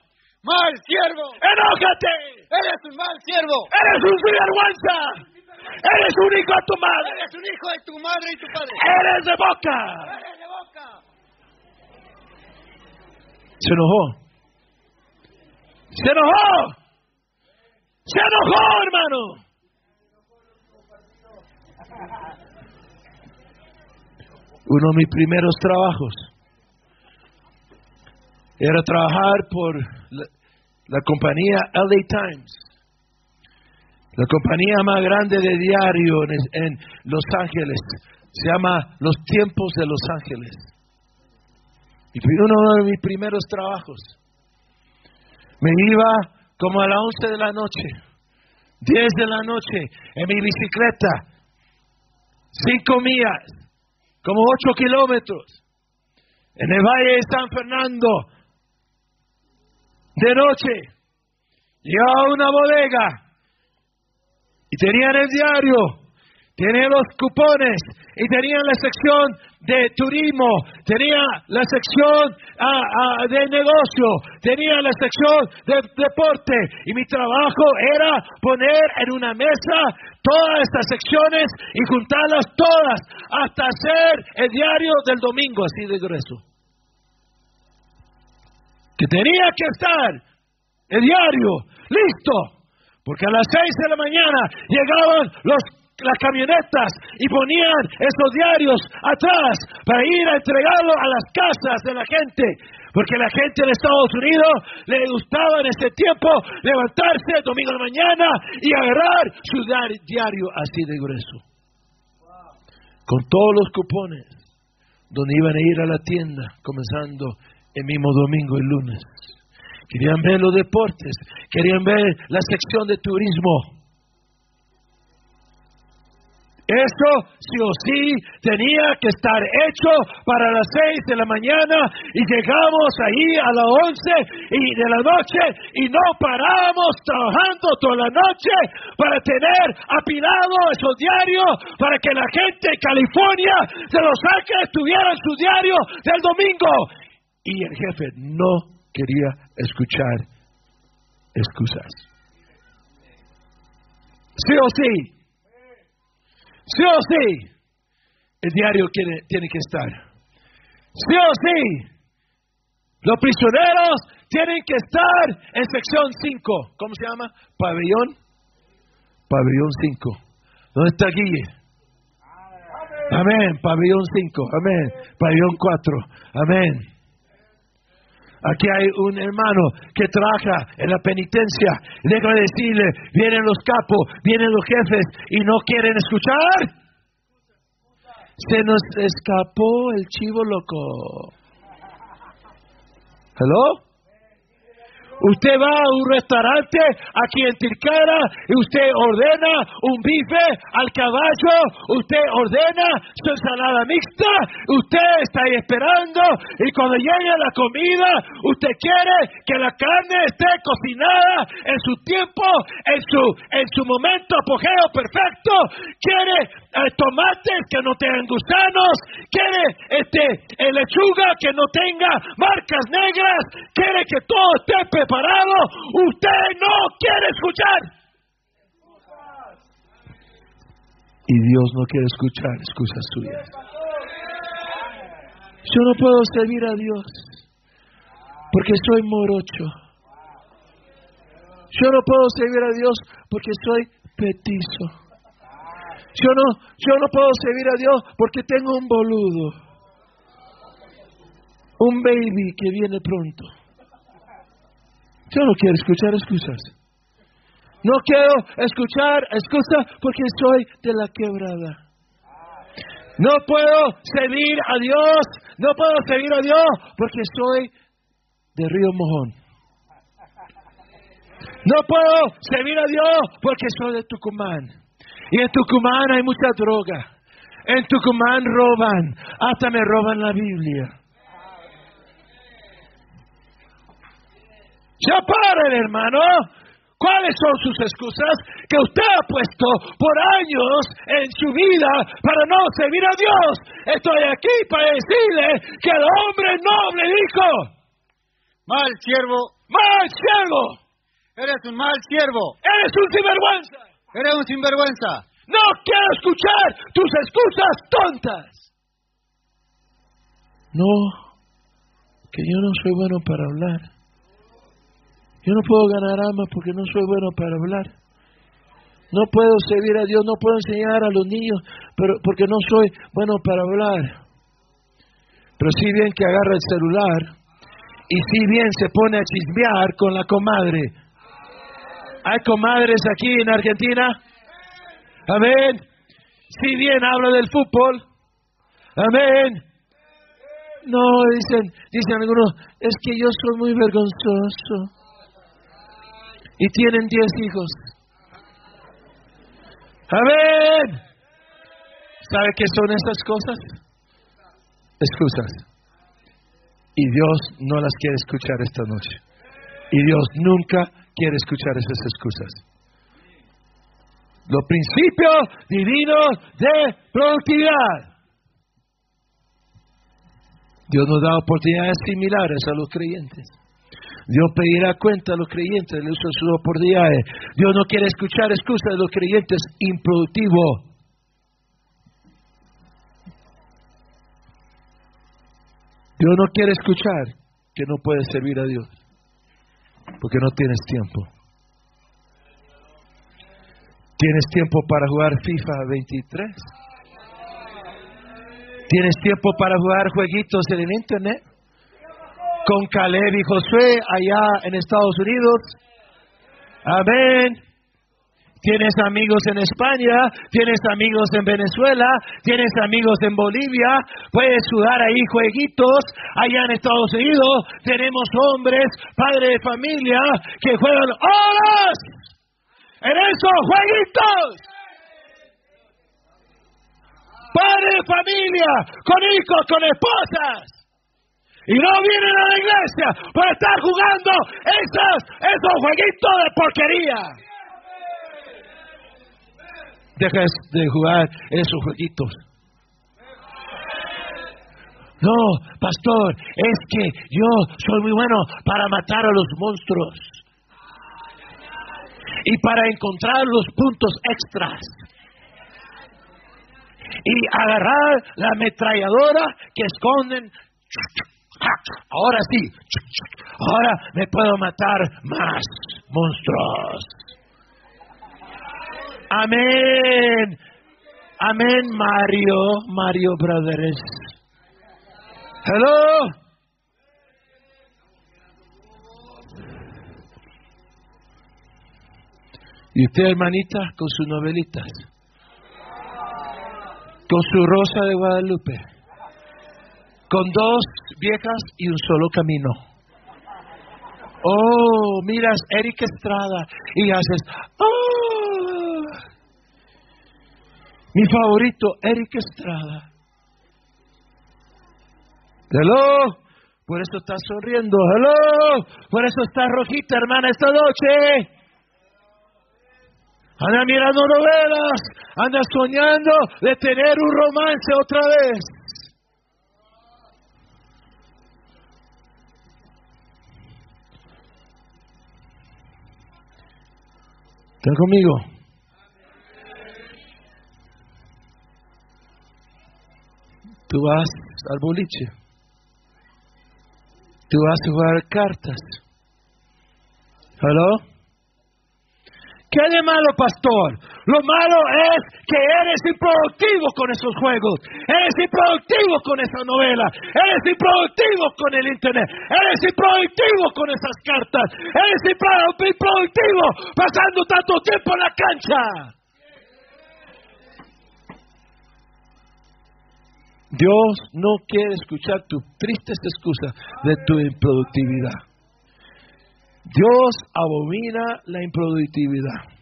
Mal siervo. Enójate. Eres un mal siervo. Eres un sinvergüenza. Eres un hijo de tu madre. Eres un hijo de tu madre y tu padre. Eres de boca. Eres de boca. Se enojó. Se enojó. Se enojó, hermano. Uno de mis primeros trabajos era trabajar por la, compañía LA Times, la compañía más grande de diario en, Los Ángeles. Se llama Los Tiempos de Los Ángeles. Y fue uno de mis primeros trabajos. Me iba como a las 11 de la noche, 10 de la noche, en mi bicicleta, cinco millas, como ocho kilómetros, en el valle de San Fernando, de noche, llegaba a una bodega y tenían el diario, tenían los cupones y tenían la sección de turismo, tenía la sección ah, ah, de negocio, tenía la sección de deporte y mi trabajo era poner en una mesa todas estas secciones y juntarlas todas hasta hacer el diario del domingo así de grueso. Que tenía que estar el diario listo, porque a las seis de la mañana llegaban los las camionetas y ponían esos diarios atrás para ir a entregarlo a las casas de la gente. Porque la gente de Estados Unidos le gustaba en ese tiempo levantarse el domingo de la mañana y agarrar su diario así de grueso. Con todos los cupones donde iban a ir a la tienda comenzando el mismo domingo y lunes. Querían ver los deportes, querían ver la sección de turismo Eso sí o sí tenía que estar hecho para las seis de la mañana y llegamos ahí a las once y de la noche y no paramos trabajando toda la noche para tener apilado esos diarios para que la gente de California se los saque, estuviera en su diario del domingo. Y el jefe no quería escuchar excusas. Sí o sí. Sí o sí, el diario tiene, tiene que estar. Sí o sí, los prisioneros tienen que estar en sección 5. ¿Cómo se llama? Pabellón. Pabellón 5. ¿Dónde está Guille? Amén. Pabellón 5. Amén. Pabellón 4. Amén. Aquí hay un hermano que trabaja en la penitencia. Déjame decirle, vienen los capos, vienen los jefes y no quieren escuchar. Se nos escapó el chivo loco. ¿Hello? Usted va a un restaurante aquí en Tilcara y usted ordena un bife al caballo, usted ordena su ensalada mixta, usted está ahí esperando y cuando llegue la comida, usted quiere que la carne esté cocinada en su tiempo, en su, en su momento apogeo perfecto, quiere eh, tomates que no tengan gusanos, quiere este, eh, lechuga que no tenga marcas negras, quiere que todo esté preparado, usted no quiere escuchar. Y Dios no quiere escuchar excusas suyas. Yo no puedo servir a Dios porque soy morocho. Yo no puedo servir a Dios porque soy petizo. Yo no, yo no puedo servir a Dios porque tengo un boludo. Un baby que viene pronto. Yo no quiero escuchar excusas. No quiero escuchar excusas porque soy de la quebrada. No puedo servir a Dios, no puedo servir a Dios porque soy de Río Mojón. No puedo servir a Dios porque soy de Tucumán. Y en Tucumán hay mucha droga. En Tucumán roban, hasta me roban la Biblia. Ya paren, hermano. ¿Cuáles son sus excusas que usted ha puesto por años en su vida para no servir a Dios? Estoy aquí para decirle que el hombre noble dijo, Mal siervo, mal siervo, eres un mal siervo, eres un sinvergüenza. Eres un sinvergüenza. No quiero escuchar tus excusas tontas. No, que yo no soy bueno para hablar. Yo no puedo ganar almas porque no soy bueno para hablar. No puedo servir a Dios, no puedo enseñar a los niños pero, porque no soy bueno para hablar. Pero sí bien que agarra el celular y sí bien se pone a chismear con la comadre. ¿Hay comadres aquí en Argentina? Amén. Si bien habla del fútbol. Amén. No, dicen, dicen algunos, es que yo soy muy vergonzoso. Y tienen diez hijos. Amén. ¿Sabe qué son esas cosas? Excusas. Y Dios no las quiere escuchar esta noche. Y Dios nunca quiere escuchar esas excusas los principios divinos de productividad. Dios nos da oportunidades similares a los creyentes. Dios pedirá cuenta a los creyentes del uso de sus oportunidades. Dios no quiere escuchar excusas de los creyentes improductivos. Dios no quiere escuchar que no puedes servir a Dios porque no tienes tiempo. ¿Tienes tiempo para jugar FIFA 23? ¿Tienes tiempo para jugar jueguitos en el Internet? Con Caleb y Josué allá en Estados Unidos. Amén. Tienes amigos en España, tienes amigos en Venezuela, tienes amigos en Bolivia, puedes jugar ahí jueguitos allá en Estados Unidos. Tenemos hombres, padres de familia que juegan horas en esos jueguitos. padres de familia, con hijos, con esposas. Y no vienen a la iglesia por estar jugando esos, esos jueguitos de porquería. Deja de jugar esos jueguitos. No, pastor, es que yo soy muy bueno para matar a los monstruos y para encontrar los puntos extras y agarrar la ametralladora que esconden. Ahora sí, ahora me puedo matar más monstruos. Amén. Amén, Mario, Mario Brothers. Hello. Y usted, hermanita, con sus novelitas, con su rosa de Guadalupe, con dos viejas y un solo camino. Oh, miras Eric Estrada y haces, oh, mi favorito, Eric Estrada. Hello, por eso estás sonriendo. Hello, por eso estás rojita, hermana, esta noche. Anda mirando novelas, anda soñando de tener un romance otra vez. ¿Están conmigo? Tú vas al boliche. Tú vas a jugar cartas. ¿Hello? ¿Qué de malo, pastor? Lo malo es que eres improductivo con esos juegos, eres improductivo con esa novela, eres improductivo con el internet, eres improductivo con esas cartas, eres improductivo pasando tanto tiempo en la cancha. Dios no quiere escuchar tus tristes excusas de tu improductividad. Dios abomina la improductividad.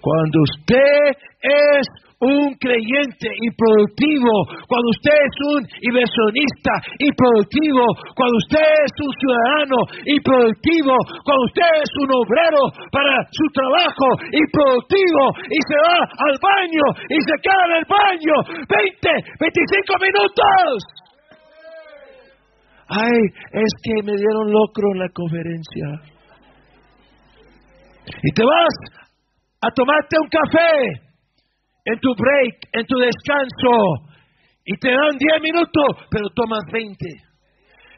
Cuando usted es un creyente improductivo, cuando usted es un inversionista improductivo, cuando usted es un ciudadano improductivo, cuando usted es un obrero para su trabajo improductivo y se va al baño y se queda en el baño 20, 25 minutos. Ay, es que me dieron locro en la conferencia. Y te vas a tomarte un café en tu break, en tu descanso, y te dan 10 minutos, pero tomas 20.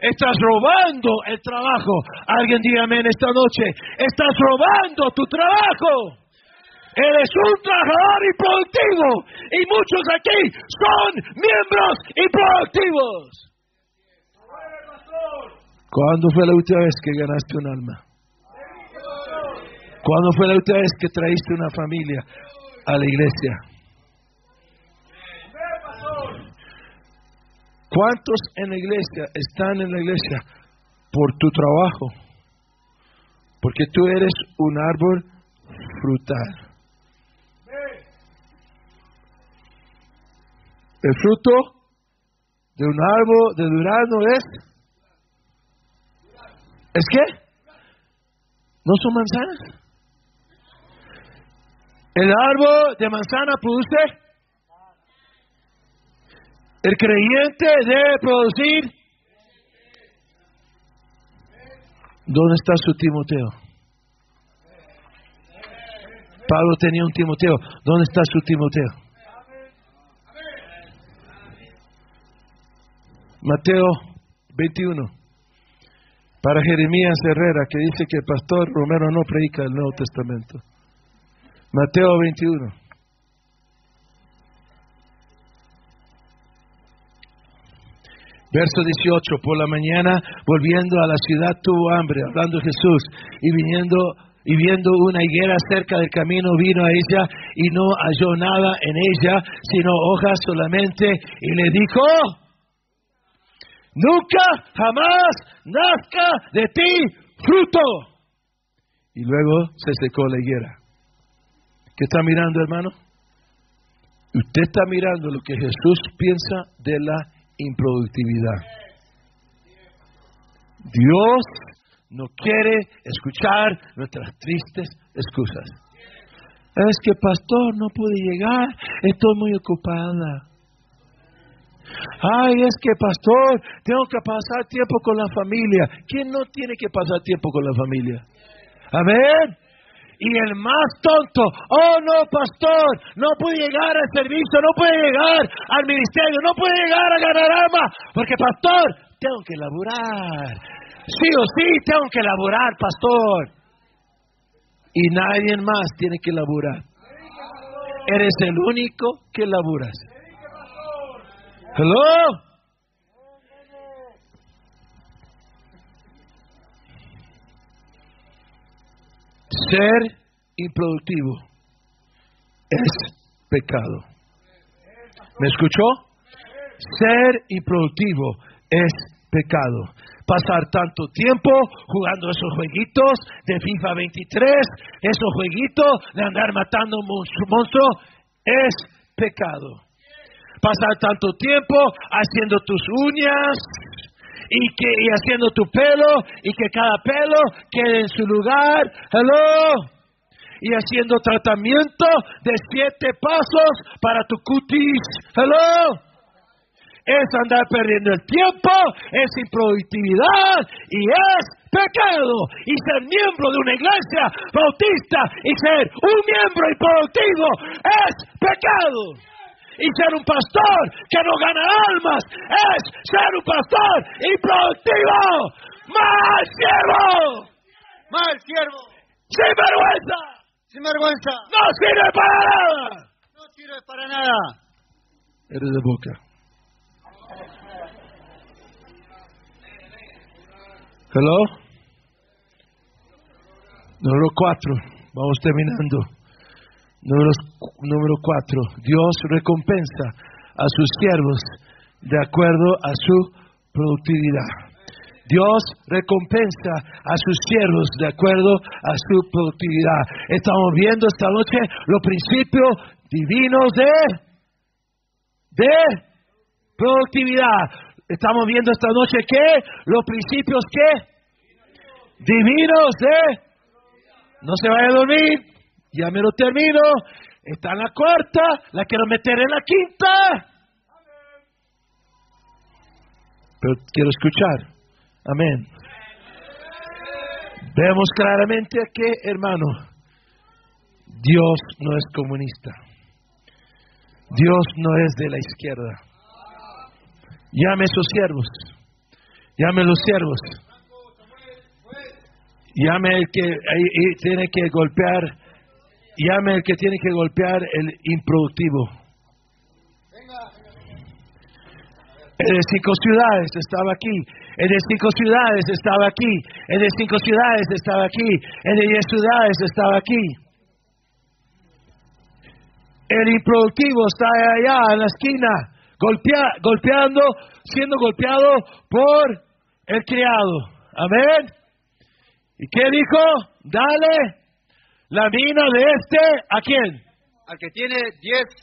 Estás robando el trabajo. Alguien dígame en esta noche, estás robando tu trabajo. Eres un trabajador improductivo y muchos aquí son miembros improductivos. ¿Cuándo fue la última vez que ganaste un alma? ¿Cuándo fue la última vez que traíste una familia a la iglesia? ¿Cuántos en la iglesia están en la iglesia por tu trabajo? Porque tú eres un árbol frutal. El fruto de un árbol de durazno es ¿Es qué? ¿No son manzanas? El árbol de manzana produce. El creyente debe producir. ¿Dónde está su Timoteo? Pablo tenía un Timoteo. ¿Dónde está su Timoteo? Mateo 21 para Jeremías Herrera, que dice que el pastor Romero no predica el Nuevo Testamento. Mateo 21. Verso 18, por la mañana, volviendo a la ciudad, tuvo hambre, hablando Jesús, y viniendo y viendo una higuera cerca del camino, vino a ella y no halló nada en ella, sino hojas solamente, y le dijo, nunca, jamás nazca de ti fruto. Y luego se secó la higuera. ¿Qué está mirando, hermano? Usted está mirando lo que Jesús piensa de la improductividad. Dios no quiere escuchar nuestras tristes excusas. Es que pastor, no pude llegar, estoy muy ocupada. Ay, es que pastor, tengo que pasar tiempo con la familia. ¿Quién no tiene que pasar tiempo con la familia? Amén. Y el más tonto, oh no, pastor, no puede llegar al servicio, no puede llegar al ministerio, no puede llegar a ganar alma, porque pastor, tengo que laburar. Sí o sí, tengo que laburar, pastor. Y nadie más tiene que laburar. Eres el único que laburas. Hello. Ser improductivo es pecado. ¿Me escuchó? Ser improductivo es pecado. Pasar tanto tiempo jugando esos jueguitos de FIFA 23, esos jueguitos de andar matando un monstruo, es pecado. Pasar tanto tiempo haciendo tus uñas, y que y haciendo tu pelo y que cada pelo quede en su lugar. Hello. Y haciendo tratamiento de siete pasos para tu cutis. Hello. Es andar perdiendo el tiempo, es improductividad y es pecado. Y ser miembro de una iglesia bautista y ser un miembro improductivo es pecado y ser un pastor que no gana almas es ser un pastor improductivo. ¡Mal siervo! ¡Mal siervo! ¡Sin vergüenza! ¡Sin vergüenza! ¡No sirve para nada! No sirve para nada. Eres de boca. Hello. Número cuatro. Vamos terminando. Número, cuatro. Dios recompensa a sus siervos de acuerdo a su productividad. Dios recompensa a sus siervos de acuerdo a su productividad. Estamos viendo esta noche los principios divinos de, de productividad. Estamos viendo esta noche que los principios que divinos de no se vaya a dormir, ya me lo termino. Está en la cuarta, la quiero meter en la quinta. Pero quiero escuchar. Amén. Vemos claramente que, hermano, Dios no es comunista. Dios no es de la izquierda. Llame a sus siervos. Llame a los siervos. Llame el que ahí tiene que golpear. Llame el que tiene que golpear el improductivo. El de cinco ciudades estaba aquí. El de cinco ciudades estaba aquí. El de cinco ciudades estaba aquí. El de diez ciudades estaba aquí. El improductivo está allá en la esquina, golpea, golpeando, siendo golpeado por el criado. Amén. ¿Y qué dijo? Dale la mina de este a quién? Al que tiene 10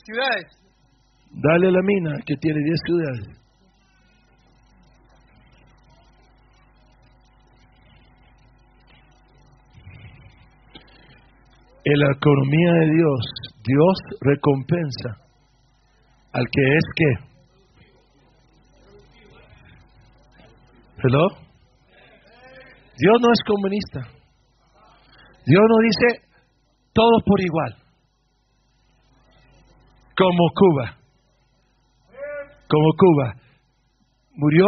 ciudades. Dale la mina que tiene 10 ciudades. En la economía de Dios, Dios recompensa al que es que. ¿Hello? Dios no es comunista. Dios no dice todos por igual. Como Cuba. Como Cuba. Murió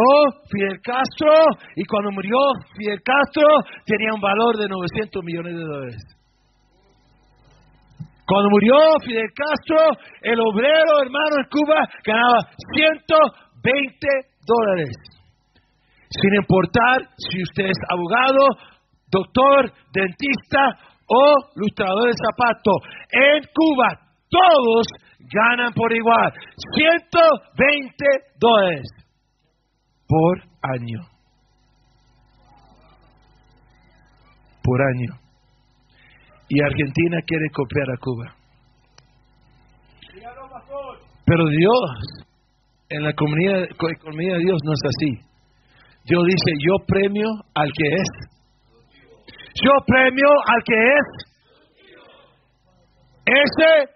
Fidel Castro y cuando murió Fidel Castro tenía un valor de 900 millones de dólares. Cuando murió Fidel Castro, el obrero hermano en Cuba ganaba 120 dólares. Sin importar si usted es abogado, doctor, dentista o lustrador de zapatos. En Cuba todos ganan por igual. 120 dólares por año. Por año. Y Argentina quiere copiar a Cuba. Pero Dios, en la comunidad, economía de Dios no es así. Dios dice, yo premio al que es. Yo premio al que es. Ese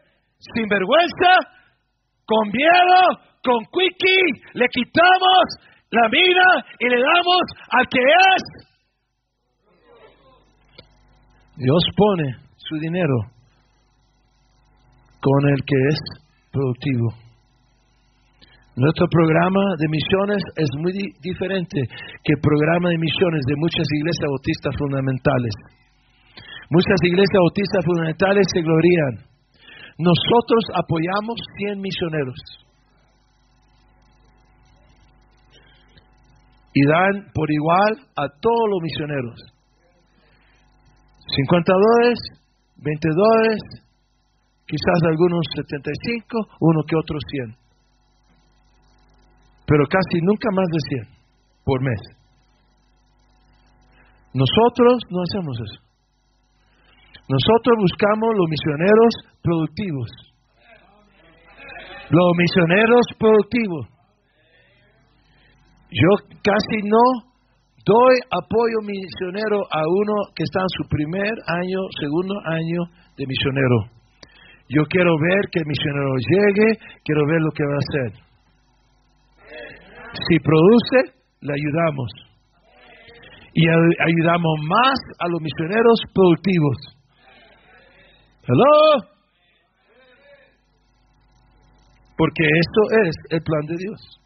sinvergüenza, con miedo, con quickie, le quitamos la vida y le damos al que es. Dios pone su dinero con el que es productivo. Nuestro programa de misiones es muy diferente que el programa de misiones de muchas iglesias bautistas fundamentales. Muchas iglesias bautistas fundamentales se glorían. Nosotros apoyamos 100 misioneros. Y dan por igual a todos los misioneros. 50 dólares, 20 dólares, quizás algunos 75, uno que otro 100. Pero casi nunca más de 100 por mes. Nosotros no hacemos eso. Nosotros buscamos los misioneros productivos. Los misioneros productivos. Yo casi no doy apoyo misionero a uno que está en su primer año, segundo año de misionero. Yo quiero ver que el misionero llegue, quiero ver lo que va a hacer. Si produce, le ayudamos. Y ayudamos más a los misioneros productivos. Hello. Porque esto es el plan de Dios.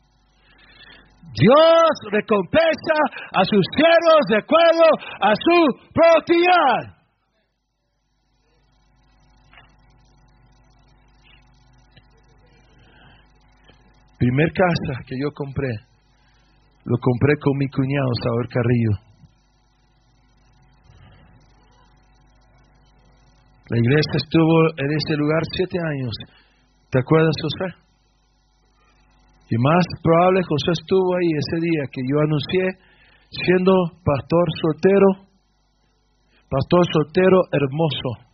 Dios recompensa a sus siervos de acuerdo a su productividad. Primer casa que yo compré, lo compré con mi cuñado, Saúl Carrillo. La iglesia estuvo en ese lugar siete años. ¿Te acuerdas, José? Y más probable José estuvo ahí ese día que yo anuncié siendo pastor soltero, pastor soltero hermoso,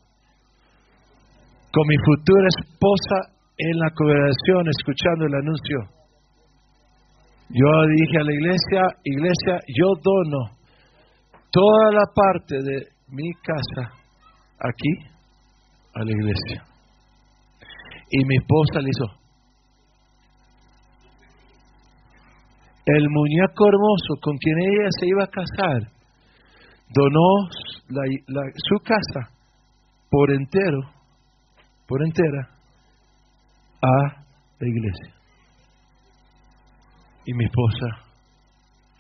con mi futura esposa en la congregación escuchando el anuncio. Yo dije a la iglesia, iglesia, yo dono toda la parte de mi casa aquí a la iglesia. Y mi esposa le hizo. El muñeco hermoso con quien ella se iba a casar donó su casa por entero, por entera, a la iglesia. Y mi esposa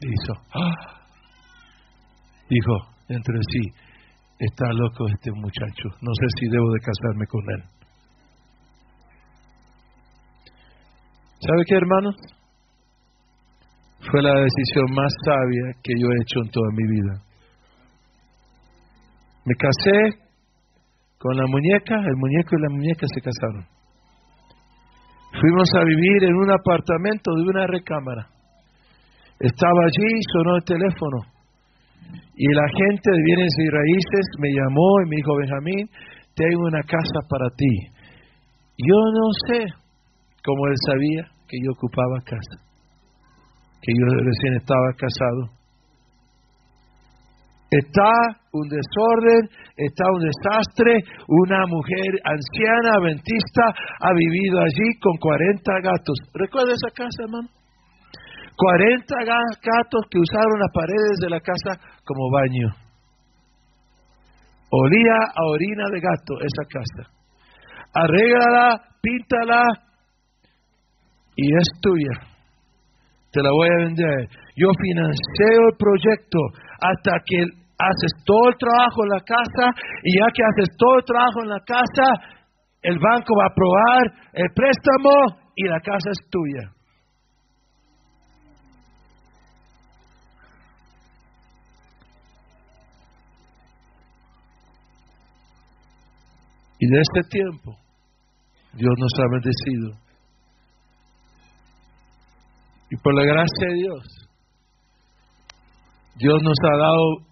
hizo, ¡ah! dijo entre sí, está loco este muchacho, no sé si debo de casarme con él. ¿Sabe qué, hermanos? Fue la decisión más sabia que yo he hecho en toda mi vida. Me casé con la muñeca, el muñeco y la muñeca se casaron. Fuimos a vivir en un apartamento de una recámara. Estaba allí, sonó el teléfono. Y la gente de bienes y raíces me llamó y me dijo, Benjamín, tengo una casa para ti. Yo no sé cómo él sabía que yo ocupaba casa, que yo recién estaba casado. Está un desorden, está un desastre. Una mujer anciana, adventista, ha vivido allí con 40 gatos. ¿Recuerda esa casa, hermano? 40 gatos que usaron las paredes de la casa como baño. Olía a orina de gato esa casa. Arréglala, píntala y es tuya. Te la voy a vender. Yo financio el proyecto hasta que haces todo el trabajo en la casa y ya que haces todo el trabajo en la casa, el banco va a aprobar el préstamo y la casa es tuya. Y de este tiempo, Dios nos ha bendecido. Y por la gracia de Dios, Dios nos ha dado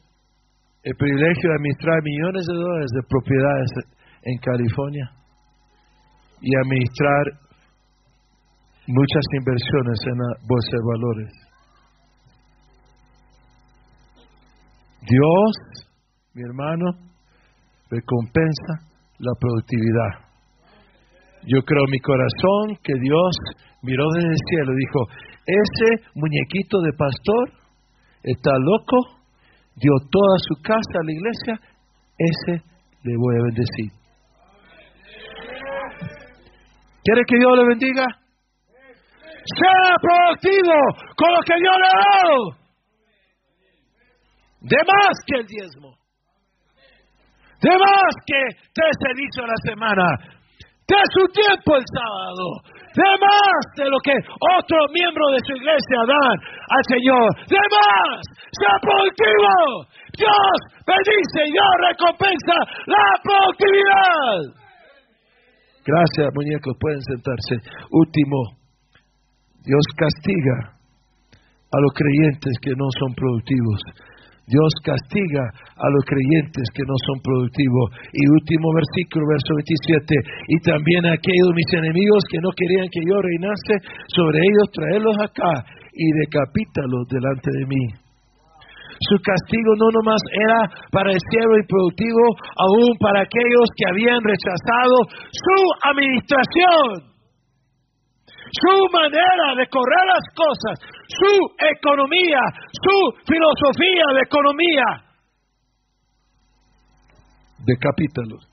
el privilegio de administrar millones de dólares de propiedades en California y administrar muchas inversiones en la de valores. Dios, mi hermano, recompensa la productividad. Yo creo en mi corazón que Dios miró desde el cielo y dijo, ese muñequito de pastor está loco, dio toda su casa a la iglesia, ese le voy a bendecir. ¿Quiere que Dios le bendiga? Sea productivo con lo que Dios le ha dado. De más que el diezmo. De más que tres servicios a la semana. De su tiempo el sábado. De más de lo que otros miembros de su iglesia dan al Señor. De más. Sea productivo. Dios bendice y Dios recompensa la productividad. Gracias, muñecos. Pueden sentarse. Último. Dios castiga a los creyentes que no son productivos. Dios castiga a los creyentes que no son productivos. Y último versículo, verso 27. Y también a aquellos mis enemigos que no querían que yo reinase sobre ellos, traerlos acá y decapítalos delante de mí. Su castigo no nomás era para el siervo improductivo, aún para aquellos que habían rechazado su administración su manera de correr las cosas, su economía, su filosofía de economía. Decapítalos.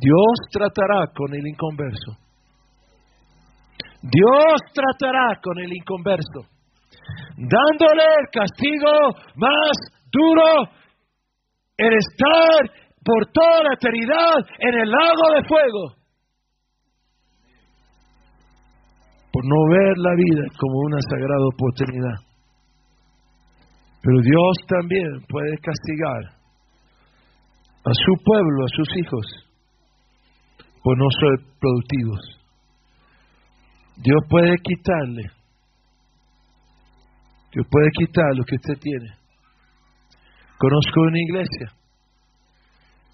Dios tratará con el inconverso. Dios tratará con el inconverso, dándole el castigo más duro, el estar por toda la eternidad en el lago de fuego. Por no ver la vida como una sagrada oportunidad. Pero Dios también puede castigar a su pueblo, a sus hijos, por no ser productivos. Dios puede quitarle, Dios puede quitar lo que usted tiene. Conozco una iglesia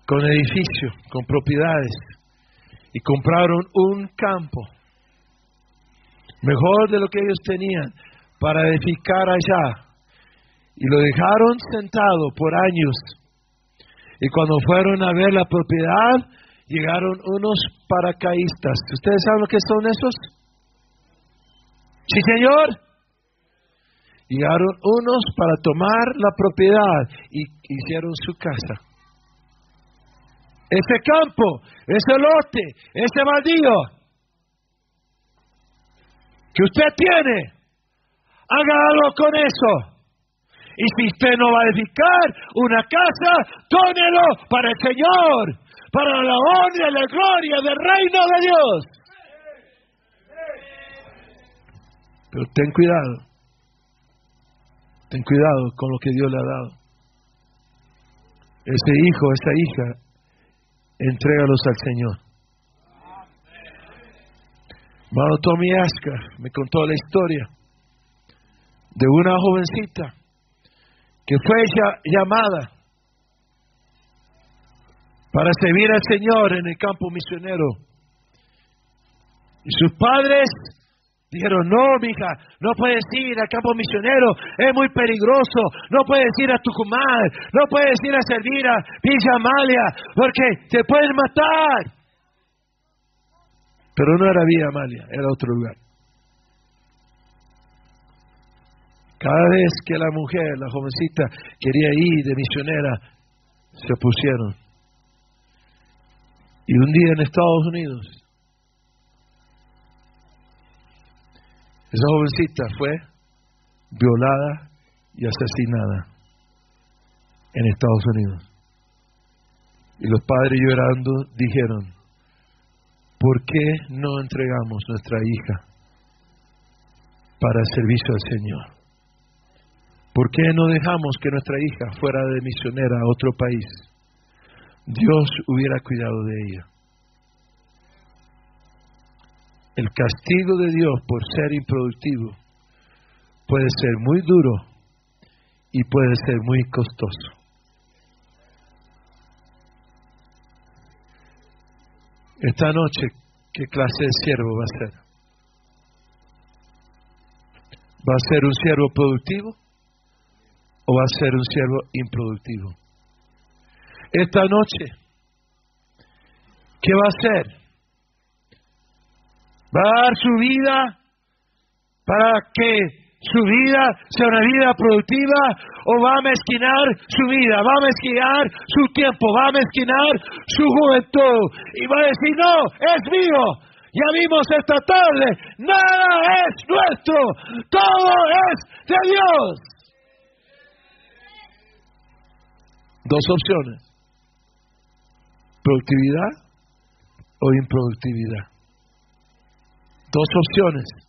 con edificio, con propiedades, y compraron un campo mejor de lo que ellos tenían, para edificar allá. Y lo dejaron sentado por años. Y cuando fueron a ver la propiedad, llegaron unos paracaístas. ¿Ustedes saben lo que son esos? Sí, señor. Llegaron unos para tomar la propiedad y hicieron su casa. Ese campo, ese lote, ese baldío, que usted tiene, haga algo con eso. Y si usted no va a edificar una casa, tónelo para el Señor, para la honra y la gloria del reino de Dios. Pero ten cuidado, ten cuidado con lo que Dios le ha dado. Ese hijo, esa hija, entrégalos al Señor. Hermano Tommy Asker me contó la historia de una jovencita que fue llamada para servir al Señor en el campo misionero. Y sus padres dijeron, no, mija, no puedes ir al campo misionero, es muy peligroso, no puedes ir a Tucumán, no puedes ir a servir a Villa Amalia, porque te pueden matar. Pero no era Villa Amalia, era otro lugar. Cada vez que la mujer, la jovencita, quería ir de misionera, se opusieron. Y un día en Estados Unidos, esa jovencita fue violada y asesinada en Estados Unidos. Y los padres llorando dijeron, ¿por qué no entregamos nuestra hija para el servicio al Señor? ¿Por qué no dejamos que nuestra hija fuera de misionera a otro país? Dios hubiera cuidado de ella. El castigo de Dios por ser improductivo puede ser muy duro y puede ser muy costoso. Esta noche ¿qué clase de siervo va a ser? ¿Va a ser un siervo productivo o va a ser un siervo improductivo? Esta noche, ¿qué va a hacer? ¿Va a dar su vida para que su vida sea una vida productiva o va a mezquinar su vida, va a mezquinar su tiempo, va a mezquinar su juventud y va a decir, no, es mío. Ya vimos esta tarde, nada es nuestro, todo es de Dios. Dos opciones, productividad o improductividad. Dos opciones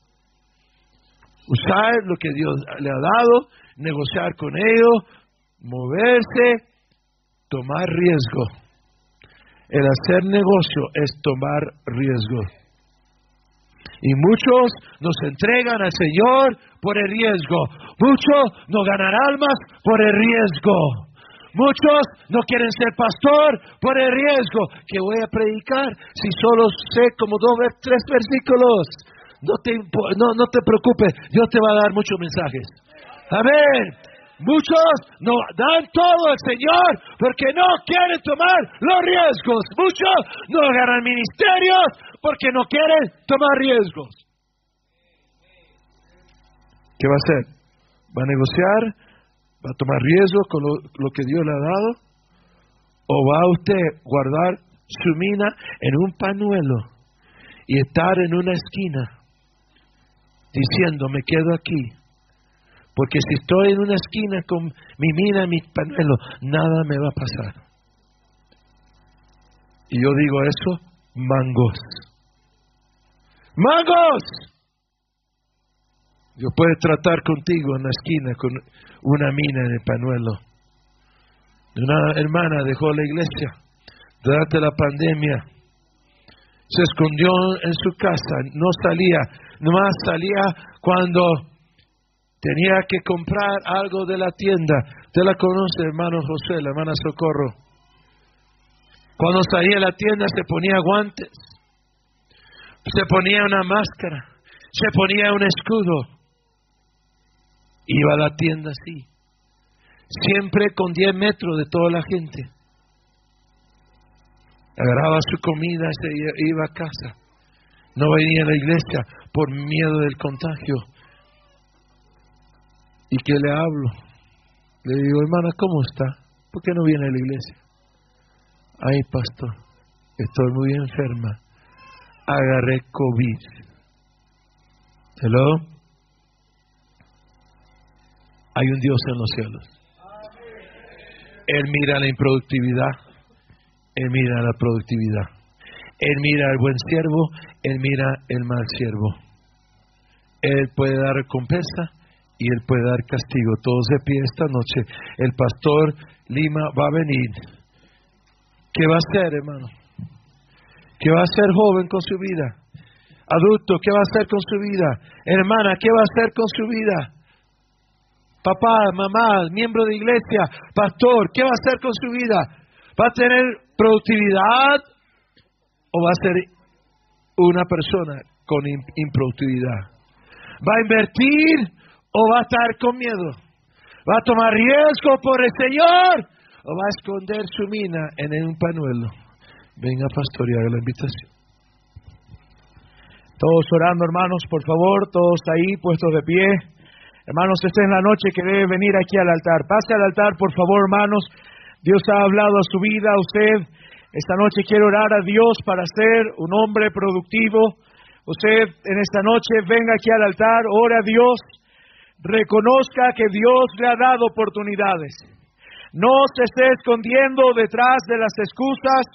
usar lo que Dios le ha dado, negociar con ellos, moverse, tomar riesgo. El hacer negocio es tomar riesgo. Y muchos nos entregan al Señor por el riesgo. Muchos no ganan almas por el riesgo. Muchos no quieren ser pastor por el riesgo que voy a predicar si solo sé como dos, tres versículos. No te, no, no te preocupes, Dios te va a dar muchos mensajes. Amén. Muchos no dan todo al Señor porque no quieren tomar los riesgos. Muchos no ganan ministerios porque no quieren tomar riesgos. ¿Qué va a hacer? ¿Va a negociar? ¿Va a tomar riesgos con lo, lo que Dios le ha dado? ¿O va a usted guardar su mina en un panuelo y estar en una esquina diciendo, me quedo aquí. Porque si estoy en una esquina con mi mina, mi panuelo, nada me va a pasar. Y yo digo eso, mangos. ¡Mangos! Yo puedo tratar contigo en la esquina con una mina en el panuelo. Una hermana dejó la iglesia durante la pandemia. Se escondió en su casa, no salía, nomás salía cuando tenía que comprar algo de la tienda. Usted la conoce, hermano José, la hermana Socorro. Cuando salía a la tienda se ponía guantes, se ponía una máscara, se ponía un escudo. Iba a la tienda así, siempre con 10 metros de toda la gente. Agarraba su comida, se iba a casa. No venía a la iglesia por miedo del contagio. ¿Y qué le hablo? Le digo, hermana, ¿cómo está? ¿Por qué no viene a la iglesia? Ay, pastor, estoy muy enferma. Agarré COVID. ¿Hello? Hay un Dios en los cielos. Él mira la improductividad. Él mira la productividad. Él mira al buen siervo. Él mira el mal siervo. Él puede dar recompensa y Él puede dar castigo. Todos de pie esta noche. El pastor Lima va a venir. ¿Qué va a hacer, hermano? ¿Qué va a hacer joven con su vida? Adulto, ¿qué va a hacer con su vida? Hermana, ¿qué va a hacer con su vida? Papá, mamá, miembro de iglesia, pastor, ¿qué va a hacer con su vida? ¿Va a tener productividad o va a ser una persona con improductividad? ¿Va a invertir o va a estar con miedo? ¿Va a tomar riesgo por el Señor o va a esconder su mina en un panuelo? Venga, pastor, y haga la invitación. Todos orando, hermanos, por favor, todos ahí puestos de pie. Hermanos, esta es la noche que debe venir aquí al altar. Pase al altar, por favor, hermanos. Dios ha hablado a su vida, a usted. Esta noche quiero orar a Dios para ser un hombre productivo, Usted en esta noche venga aquí al altar, ore a Dios, reconozca que Dios le ha dado oportunidades. No se esté escondiendo detrás de las excusas,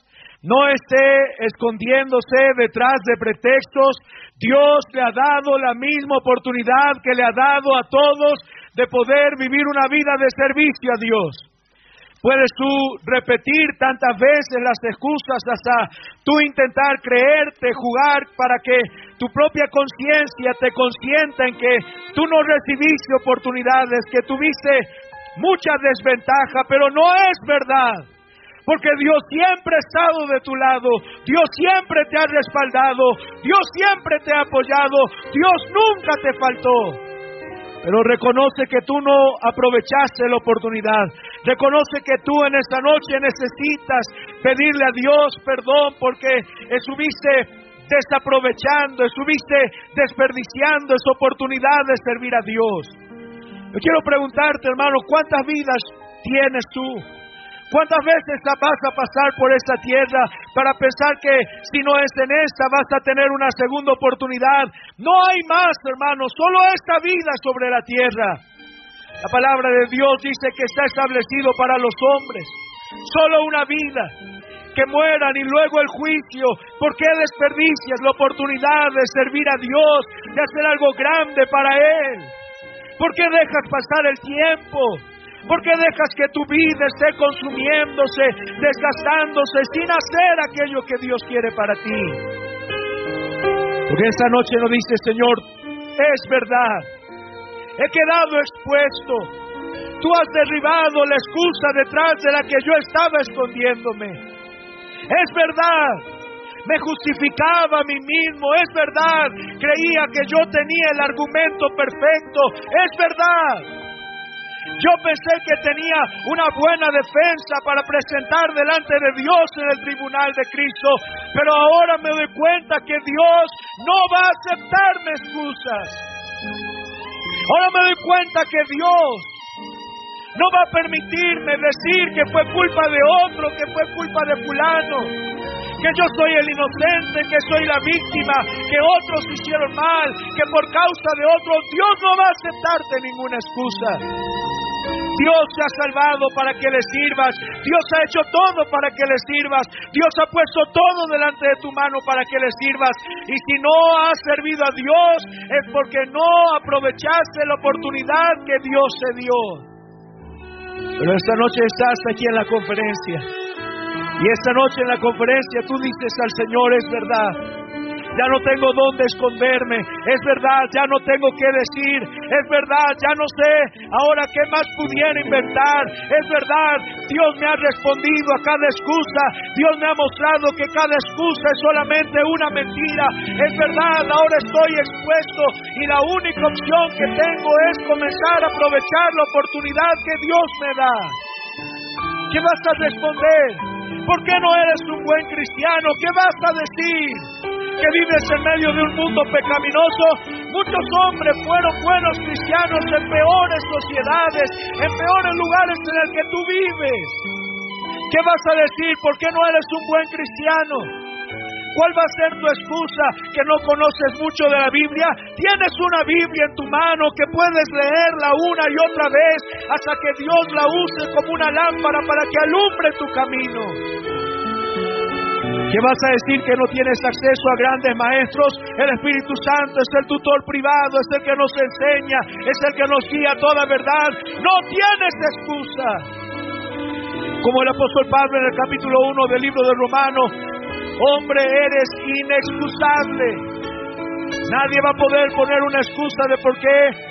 no esté escondiéndose detrás de pretextos. Dios le ha dado la misma oportunidad que le ha dado a todos de poder vivir una vida de servicio a Dios. Puedes tú repetir tantas veces las excusas hasta tú intentar creerte, jugar para que tu propia conciencia te consienta en que tú no recibiste oportunidades, que tuviste mucha desventaja, pero no es verdad. Porque Dios siempre ha estado de tu lado, Dios siempre te ha respaldado, Dios siempre te ha apoyado, Dios nunca te faltó. Pero reconoce que tú no aprovechaste la oportunidad. Reconoce que tú en esta noche necesitas pedirle a Dios perdón porque estuviste desaprovechando, estuviste desperdiciando esa oportunidad de servir a Dios. Yo quiero preguntarte, hermano, ¿cuántas vidas tienes tú? ¿Cuántas veces vas a pasar por esta tierra para pensar que si no es en esta vas a tener una segunda oportunidad? No hay más, hermano, solo esta vida sobre la tierra. La palabra de Dios dice que está establecido para los hombres. Solo una vida. Que mueran y luego el juicio. ¿Por qué desperdicias la oportunidad de servir a Dios, de hacer algo grande para Él? ¿Por qué dejas pasar el tiempo? ¿Por qué dejas que tu vida esté consumiéndose, desgastándose, sin hacer aquello que Dios quiere para ti? Porque esta noche no dice, Señor, es verdad, he quedado expuesto. Tú has derribado la excusa detrás de la que yo estaba escondiéndome. Es verdad, me justificaba a mí mismo, es verdad, creía que yo tenía el argumento perfecto, es verdad. Yo pensé que tenía una buena defensa para presentar delante de Dios en el tribunal de Cristo, pero ahora me doy cuenta que Dios no va a aceptarme excusas. Ahora me doy cuenta que Dios no va a permitirme decir que fue culpa de otro, que fue culpa de fulano, que yo soy el inocente, que soy la víctima, que otros hicieron mal, que por causa de otros Dios no va a aceptarte ninguna excusa. Dios te ha salvado para que le sirvas. Dios ha hecho todo para que le sirvas. Dios ha puesto todo delante de tu mano para que le sirvas. Y si no has servido a Dios es porque no aprovechaste la oportunidad que Dios te dio. Pero esta noche estás aquí en la conferencia. Y esta noche en la conferencia tú dices al Señor, es verdad ya no tengo dónde esconderme, es verdad, ya no tengo qué decir, es verdad, ya no sé ahora qué más pudiera inventar, es verdad, Dios me ha respondido a cada excusa, Dios me ha mostrado que cada excusa es solamente una mentira, es verdad, ahora estoy expuesto y la única opción que tengo es comenzar a aprovechar la oportunidad que Dios me da. ¿Qué vas a responder? ¿Por qué no eres un buen cristiano? ¿Qué vas a decir? Que vives en medio de un mundo pecaminoso, muchos hombres fueron buenos cristianos en peores sociedades, en peores lugares en el que tú vives. ¿Qué vas a decir? ¿Por qué no eres un buen cristiano? ¿Cuál va a ser tu excusa que no conoces mucho de la Biblia? Tienes una Biblia en tu mano que puedes leerla una y otra vez hasta que Dios la use como una lámpara para que alumbre tu camino. ¿Qué vas a decir que no tienes acceso a grandes maestros? El Espíritu Santo es el tutor privado, es el que nos enseña, es el que nos guía toda verdad. No tienes excusa. Como el apóstol Pablo en el capítulo 1 del libro de Romanos, hombre eres inexcusable. Nadie va a poder poner una excusa de por qué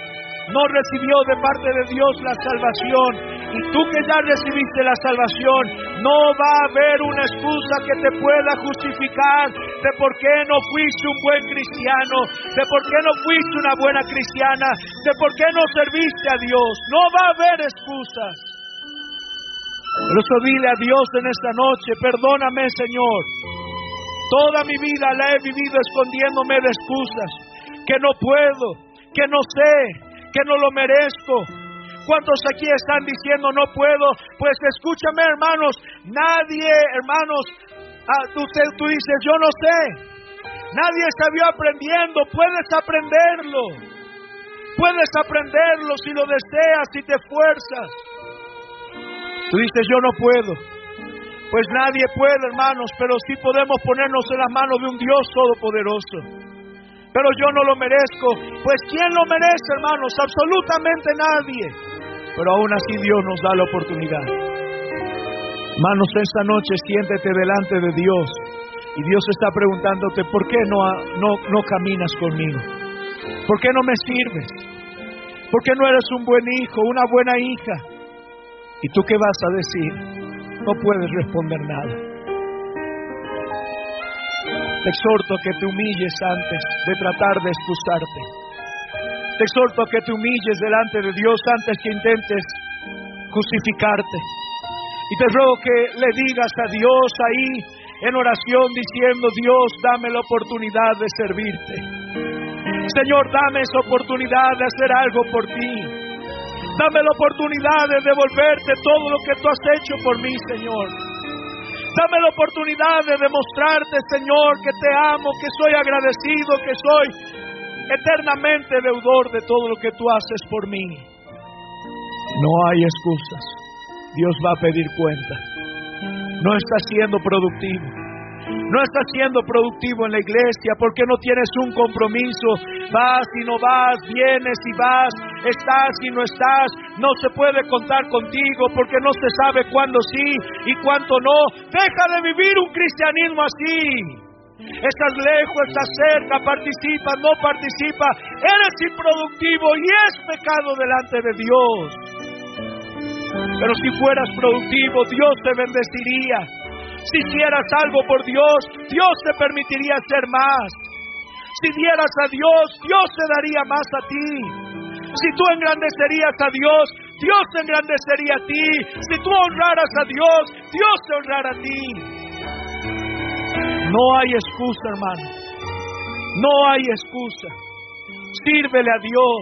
no recibió de parte de Dios la salvación y tú que ya recibiste la salvación, no va a haber una excusa que te pueda justificar de por qué no fuiste un buen cristiano, de por qué no fuiste una buena cristiana, de por qué no serviste a Dios. No va a haber excusas. Por eso dile a Dios en esta noche, perdóname Señor. Toda mi vida la he vivido escondiéndome de excusas, que no puedo, que no sé, que no lo merezco, ¿Cuántos aquí están diciendo no puedo? Pues escúchame hermanos, nadie, hermanos, ah, tú, tú dices yo no sé. Nadie vio aprendiendo, puedes aprenderlo. Puedes aprenderlo si lo deseas, si te esfuerzas. Tú dices yo no puedo. Pues nadie puede, hermanos, pero sí podemos ponernos en las manos de un Dios todopoderoso pero yo no lo merezco. Pues ¿quién lo merece, hermanos? Absolutamente nadie. Pero aún así Dios nos da la oportunidad. Hermanos, esta noche siéntete delante de Dios y Dios está preguntándote, ¿por qué no, no, no caminas conmigo? ¿Por qué no me sirves? ¿Por qué no eres un buen hijo, una buena hija? ¿Y tú qué vas a decir? no puedes responder nada. Te exhorto a que te humilles antes de tratar de excusarte. Te exhorto a que te humilles delante de Dios antes que intentes justificarte. Y te ruego que le digas a Dios ahí en oración diciendo, Dios, dame la oportunidad de servirte. Señor, dame esa oportunidad de hacer algo por ti. Dame la oportunidad de devolverte todo lo que tú has hecho por mí, Señor. Dame la oportunidad de demostrarte, Señor, que te amo, que soy agradecido, que soy eternamente deudor de todo lo que tú haces por mí. No hay excusas. Dios va a pedir cuenta. No estás siendo productivo. No estás siendo productivo en la iglesia porque no tienes un compromiso. Vas y no vas, vienes y vas, estás y no estás. No se puede contar contigo porque no se sabe cuándo sí y cuándo no. Deja de vivir un cristianismo así. Estás lejos, estás cerca, participa, no participa. Eres improductivo y es pecado delante de Dios. Pero si fueras productivo, Dios te bendeciría. Si hicieras algo por Dios, Dios te permitiría hacer más. Si dieras a Dios, Dios te daría más a ti. Si tú engrandecerías a Dios, Dios te engrandecería a ti. Si tú honraras a Dios, Dios te honrará a ti. No hay excusa, hermano. No hay excusa. Sírvele a Dios.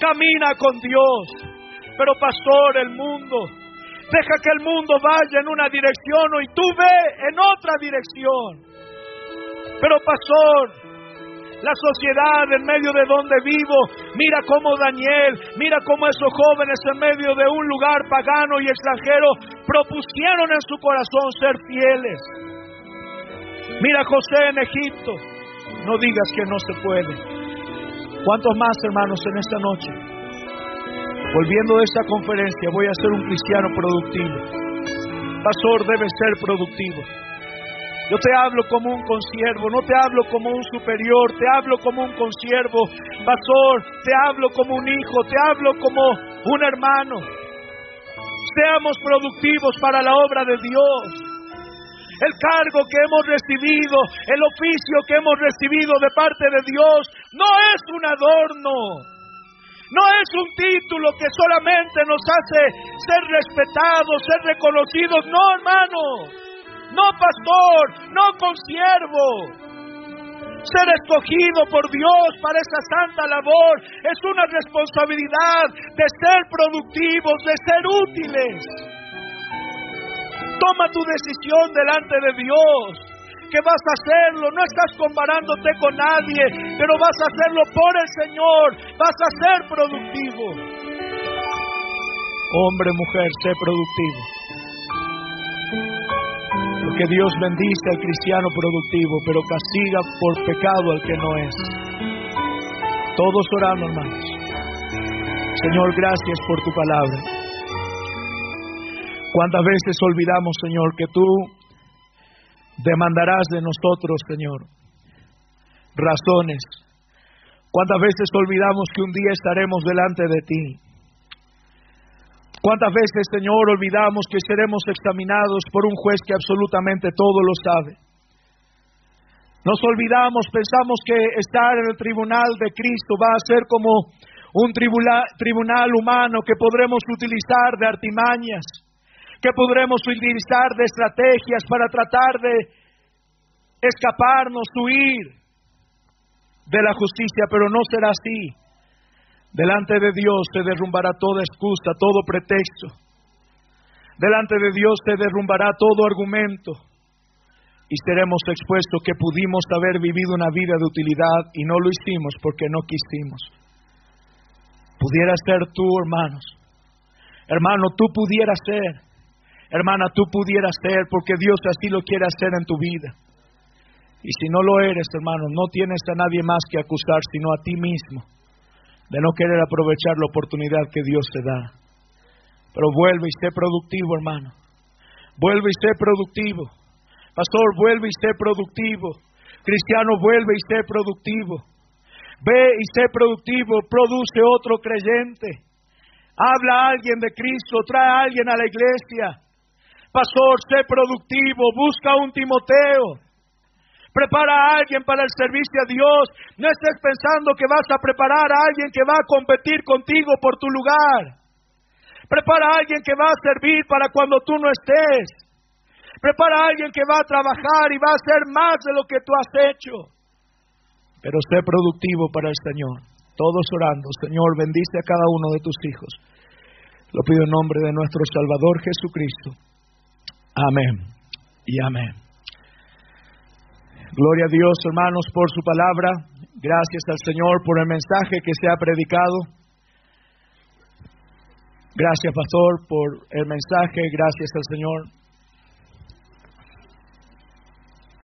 Camina con Dios. Pero pastor, el mundo, deja que el mundo vaya en una dirección y tú ve en otra dirección. Pero pastor, la sociedad en medio de donde vivo, mira cómo Daniel, mira cómo esos jóvenes en medio de un lugar pagano y extranjero propusieron en su corazón ser fieles. Mira José en Egipto, no digas que no se puede. ¿Cuántos más hermanos en esta noche? Volviendo de esta conferencia, voy a ser un cristiano productivo. Pastor debe ser productivo. Yo te hablo como un consiervo, no te hablo como un superior, te hablo como un consiervo. Pastor, te hablo como un hijo, te hablo como un hermano. Seamos productivos para la obra de Dios. El cargo que hemos recibido, el oficio que hemos recibido de parte de Dios, no es un adorno. No es un título que solamente nos hace ser respetados, ser reconocidos. No, hermano. No, pastor. No, consiervo. Ser escogido por Dios para esa santa labor es una responsabilidad de ser productivos, de ser útiles. Toma tu decisión delante de Dios que vas a hacerlo, no estás comparándote con nadie, pero vas a hacerlo por el Señor, vas a ser productivo. Hombre, mujer, sé productivo. Porque Dios bendice al cristiano productivo, pero castiga por pecado al que no es. Todos orando, hermanos. Señor, gracias por tu palabra. ¿Cuántas veces olvidamos, Señor, que tú demandarás de nosotros, Señor, razones. ¿Cuántas veces olvidamos que un día estaremos delante de ti? ¿Cuántas veces, Señor, olvidamos que seremos examinados por un juez que absolutamente todo lo sabe? Nos olvidamos, pensamos que estar en el tribunal de Cristo va a ser como un tribunal, tribunal humano que podremos utilizar de artimañas, que podremos utilizar de estrategias para tratar de escaparnos, huir de la justicia, pero no será así. Delante de Dios se derrumbará toda excusa, todo pretexto. Delante de Dios se derrumbará todo argumento y seremos expuestos que pudimos haber vivido una vida de utilidad y no lo hicimos porque no quisimos. Pudiera ser tú, hermanos. Hermano, tú pudieras ser. Hermana, tú pudieras ser porque Dios así lo quiere hacer en tu vida. Y si no lo eres, hermano, no tienes a nadie más que acusar sino a ti mismo de no querer aprovechar la oportunidad que Dios te da. Pero vuelve y sé productivo, hermano. Vuelve y sé productivo. Pastor, vuelve y sé productivo. Cristiano, vuelve y sé productivo. Ve y sé productivo. Produce otro creyente. Habla a alguien de Cristo. Trae a alguien a la iglesia. Pastor, sé productivo, busca un Timoteo. Prepara a alguien para el servicio a Dios. No estés pensando que vas a preparar a alguien que va a competir contigo por tu lugar. Prepara a alguien que va a servir para cuando tú no estés. Prepara a alguien que va a trabajar y va a hacer más de lo que tú has hecho. Pero sé productivo para el Señor. Todos orando. Señor, bendice a cada uno de tus hijos. Lo pido en nombre de nuestro Salvador Jesucristo. Amén y amén. Gloria a Dios, hermanos, por su palabra. Gracias al Señor por el mensaje que se ha predicado. Gracias, pastor, por el mensaje. Gracias al Señor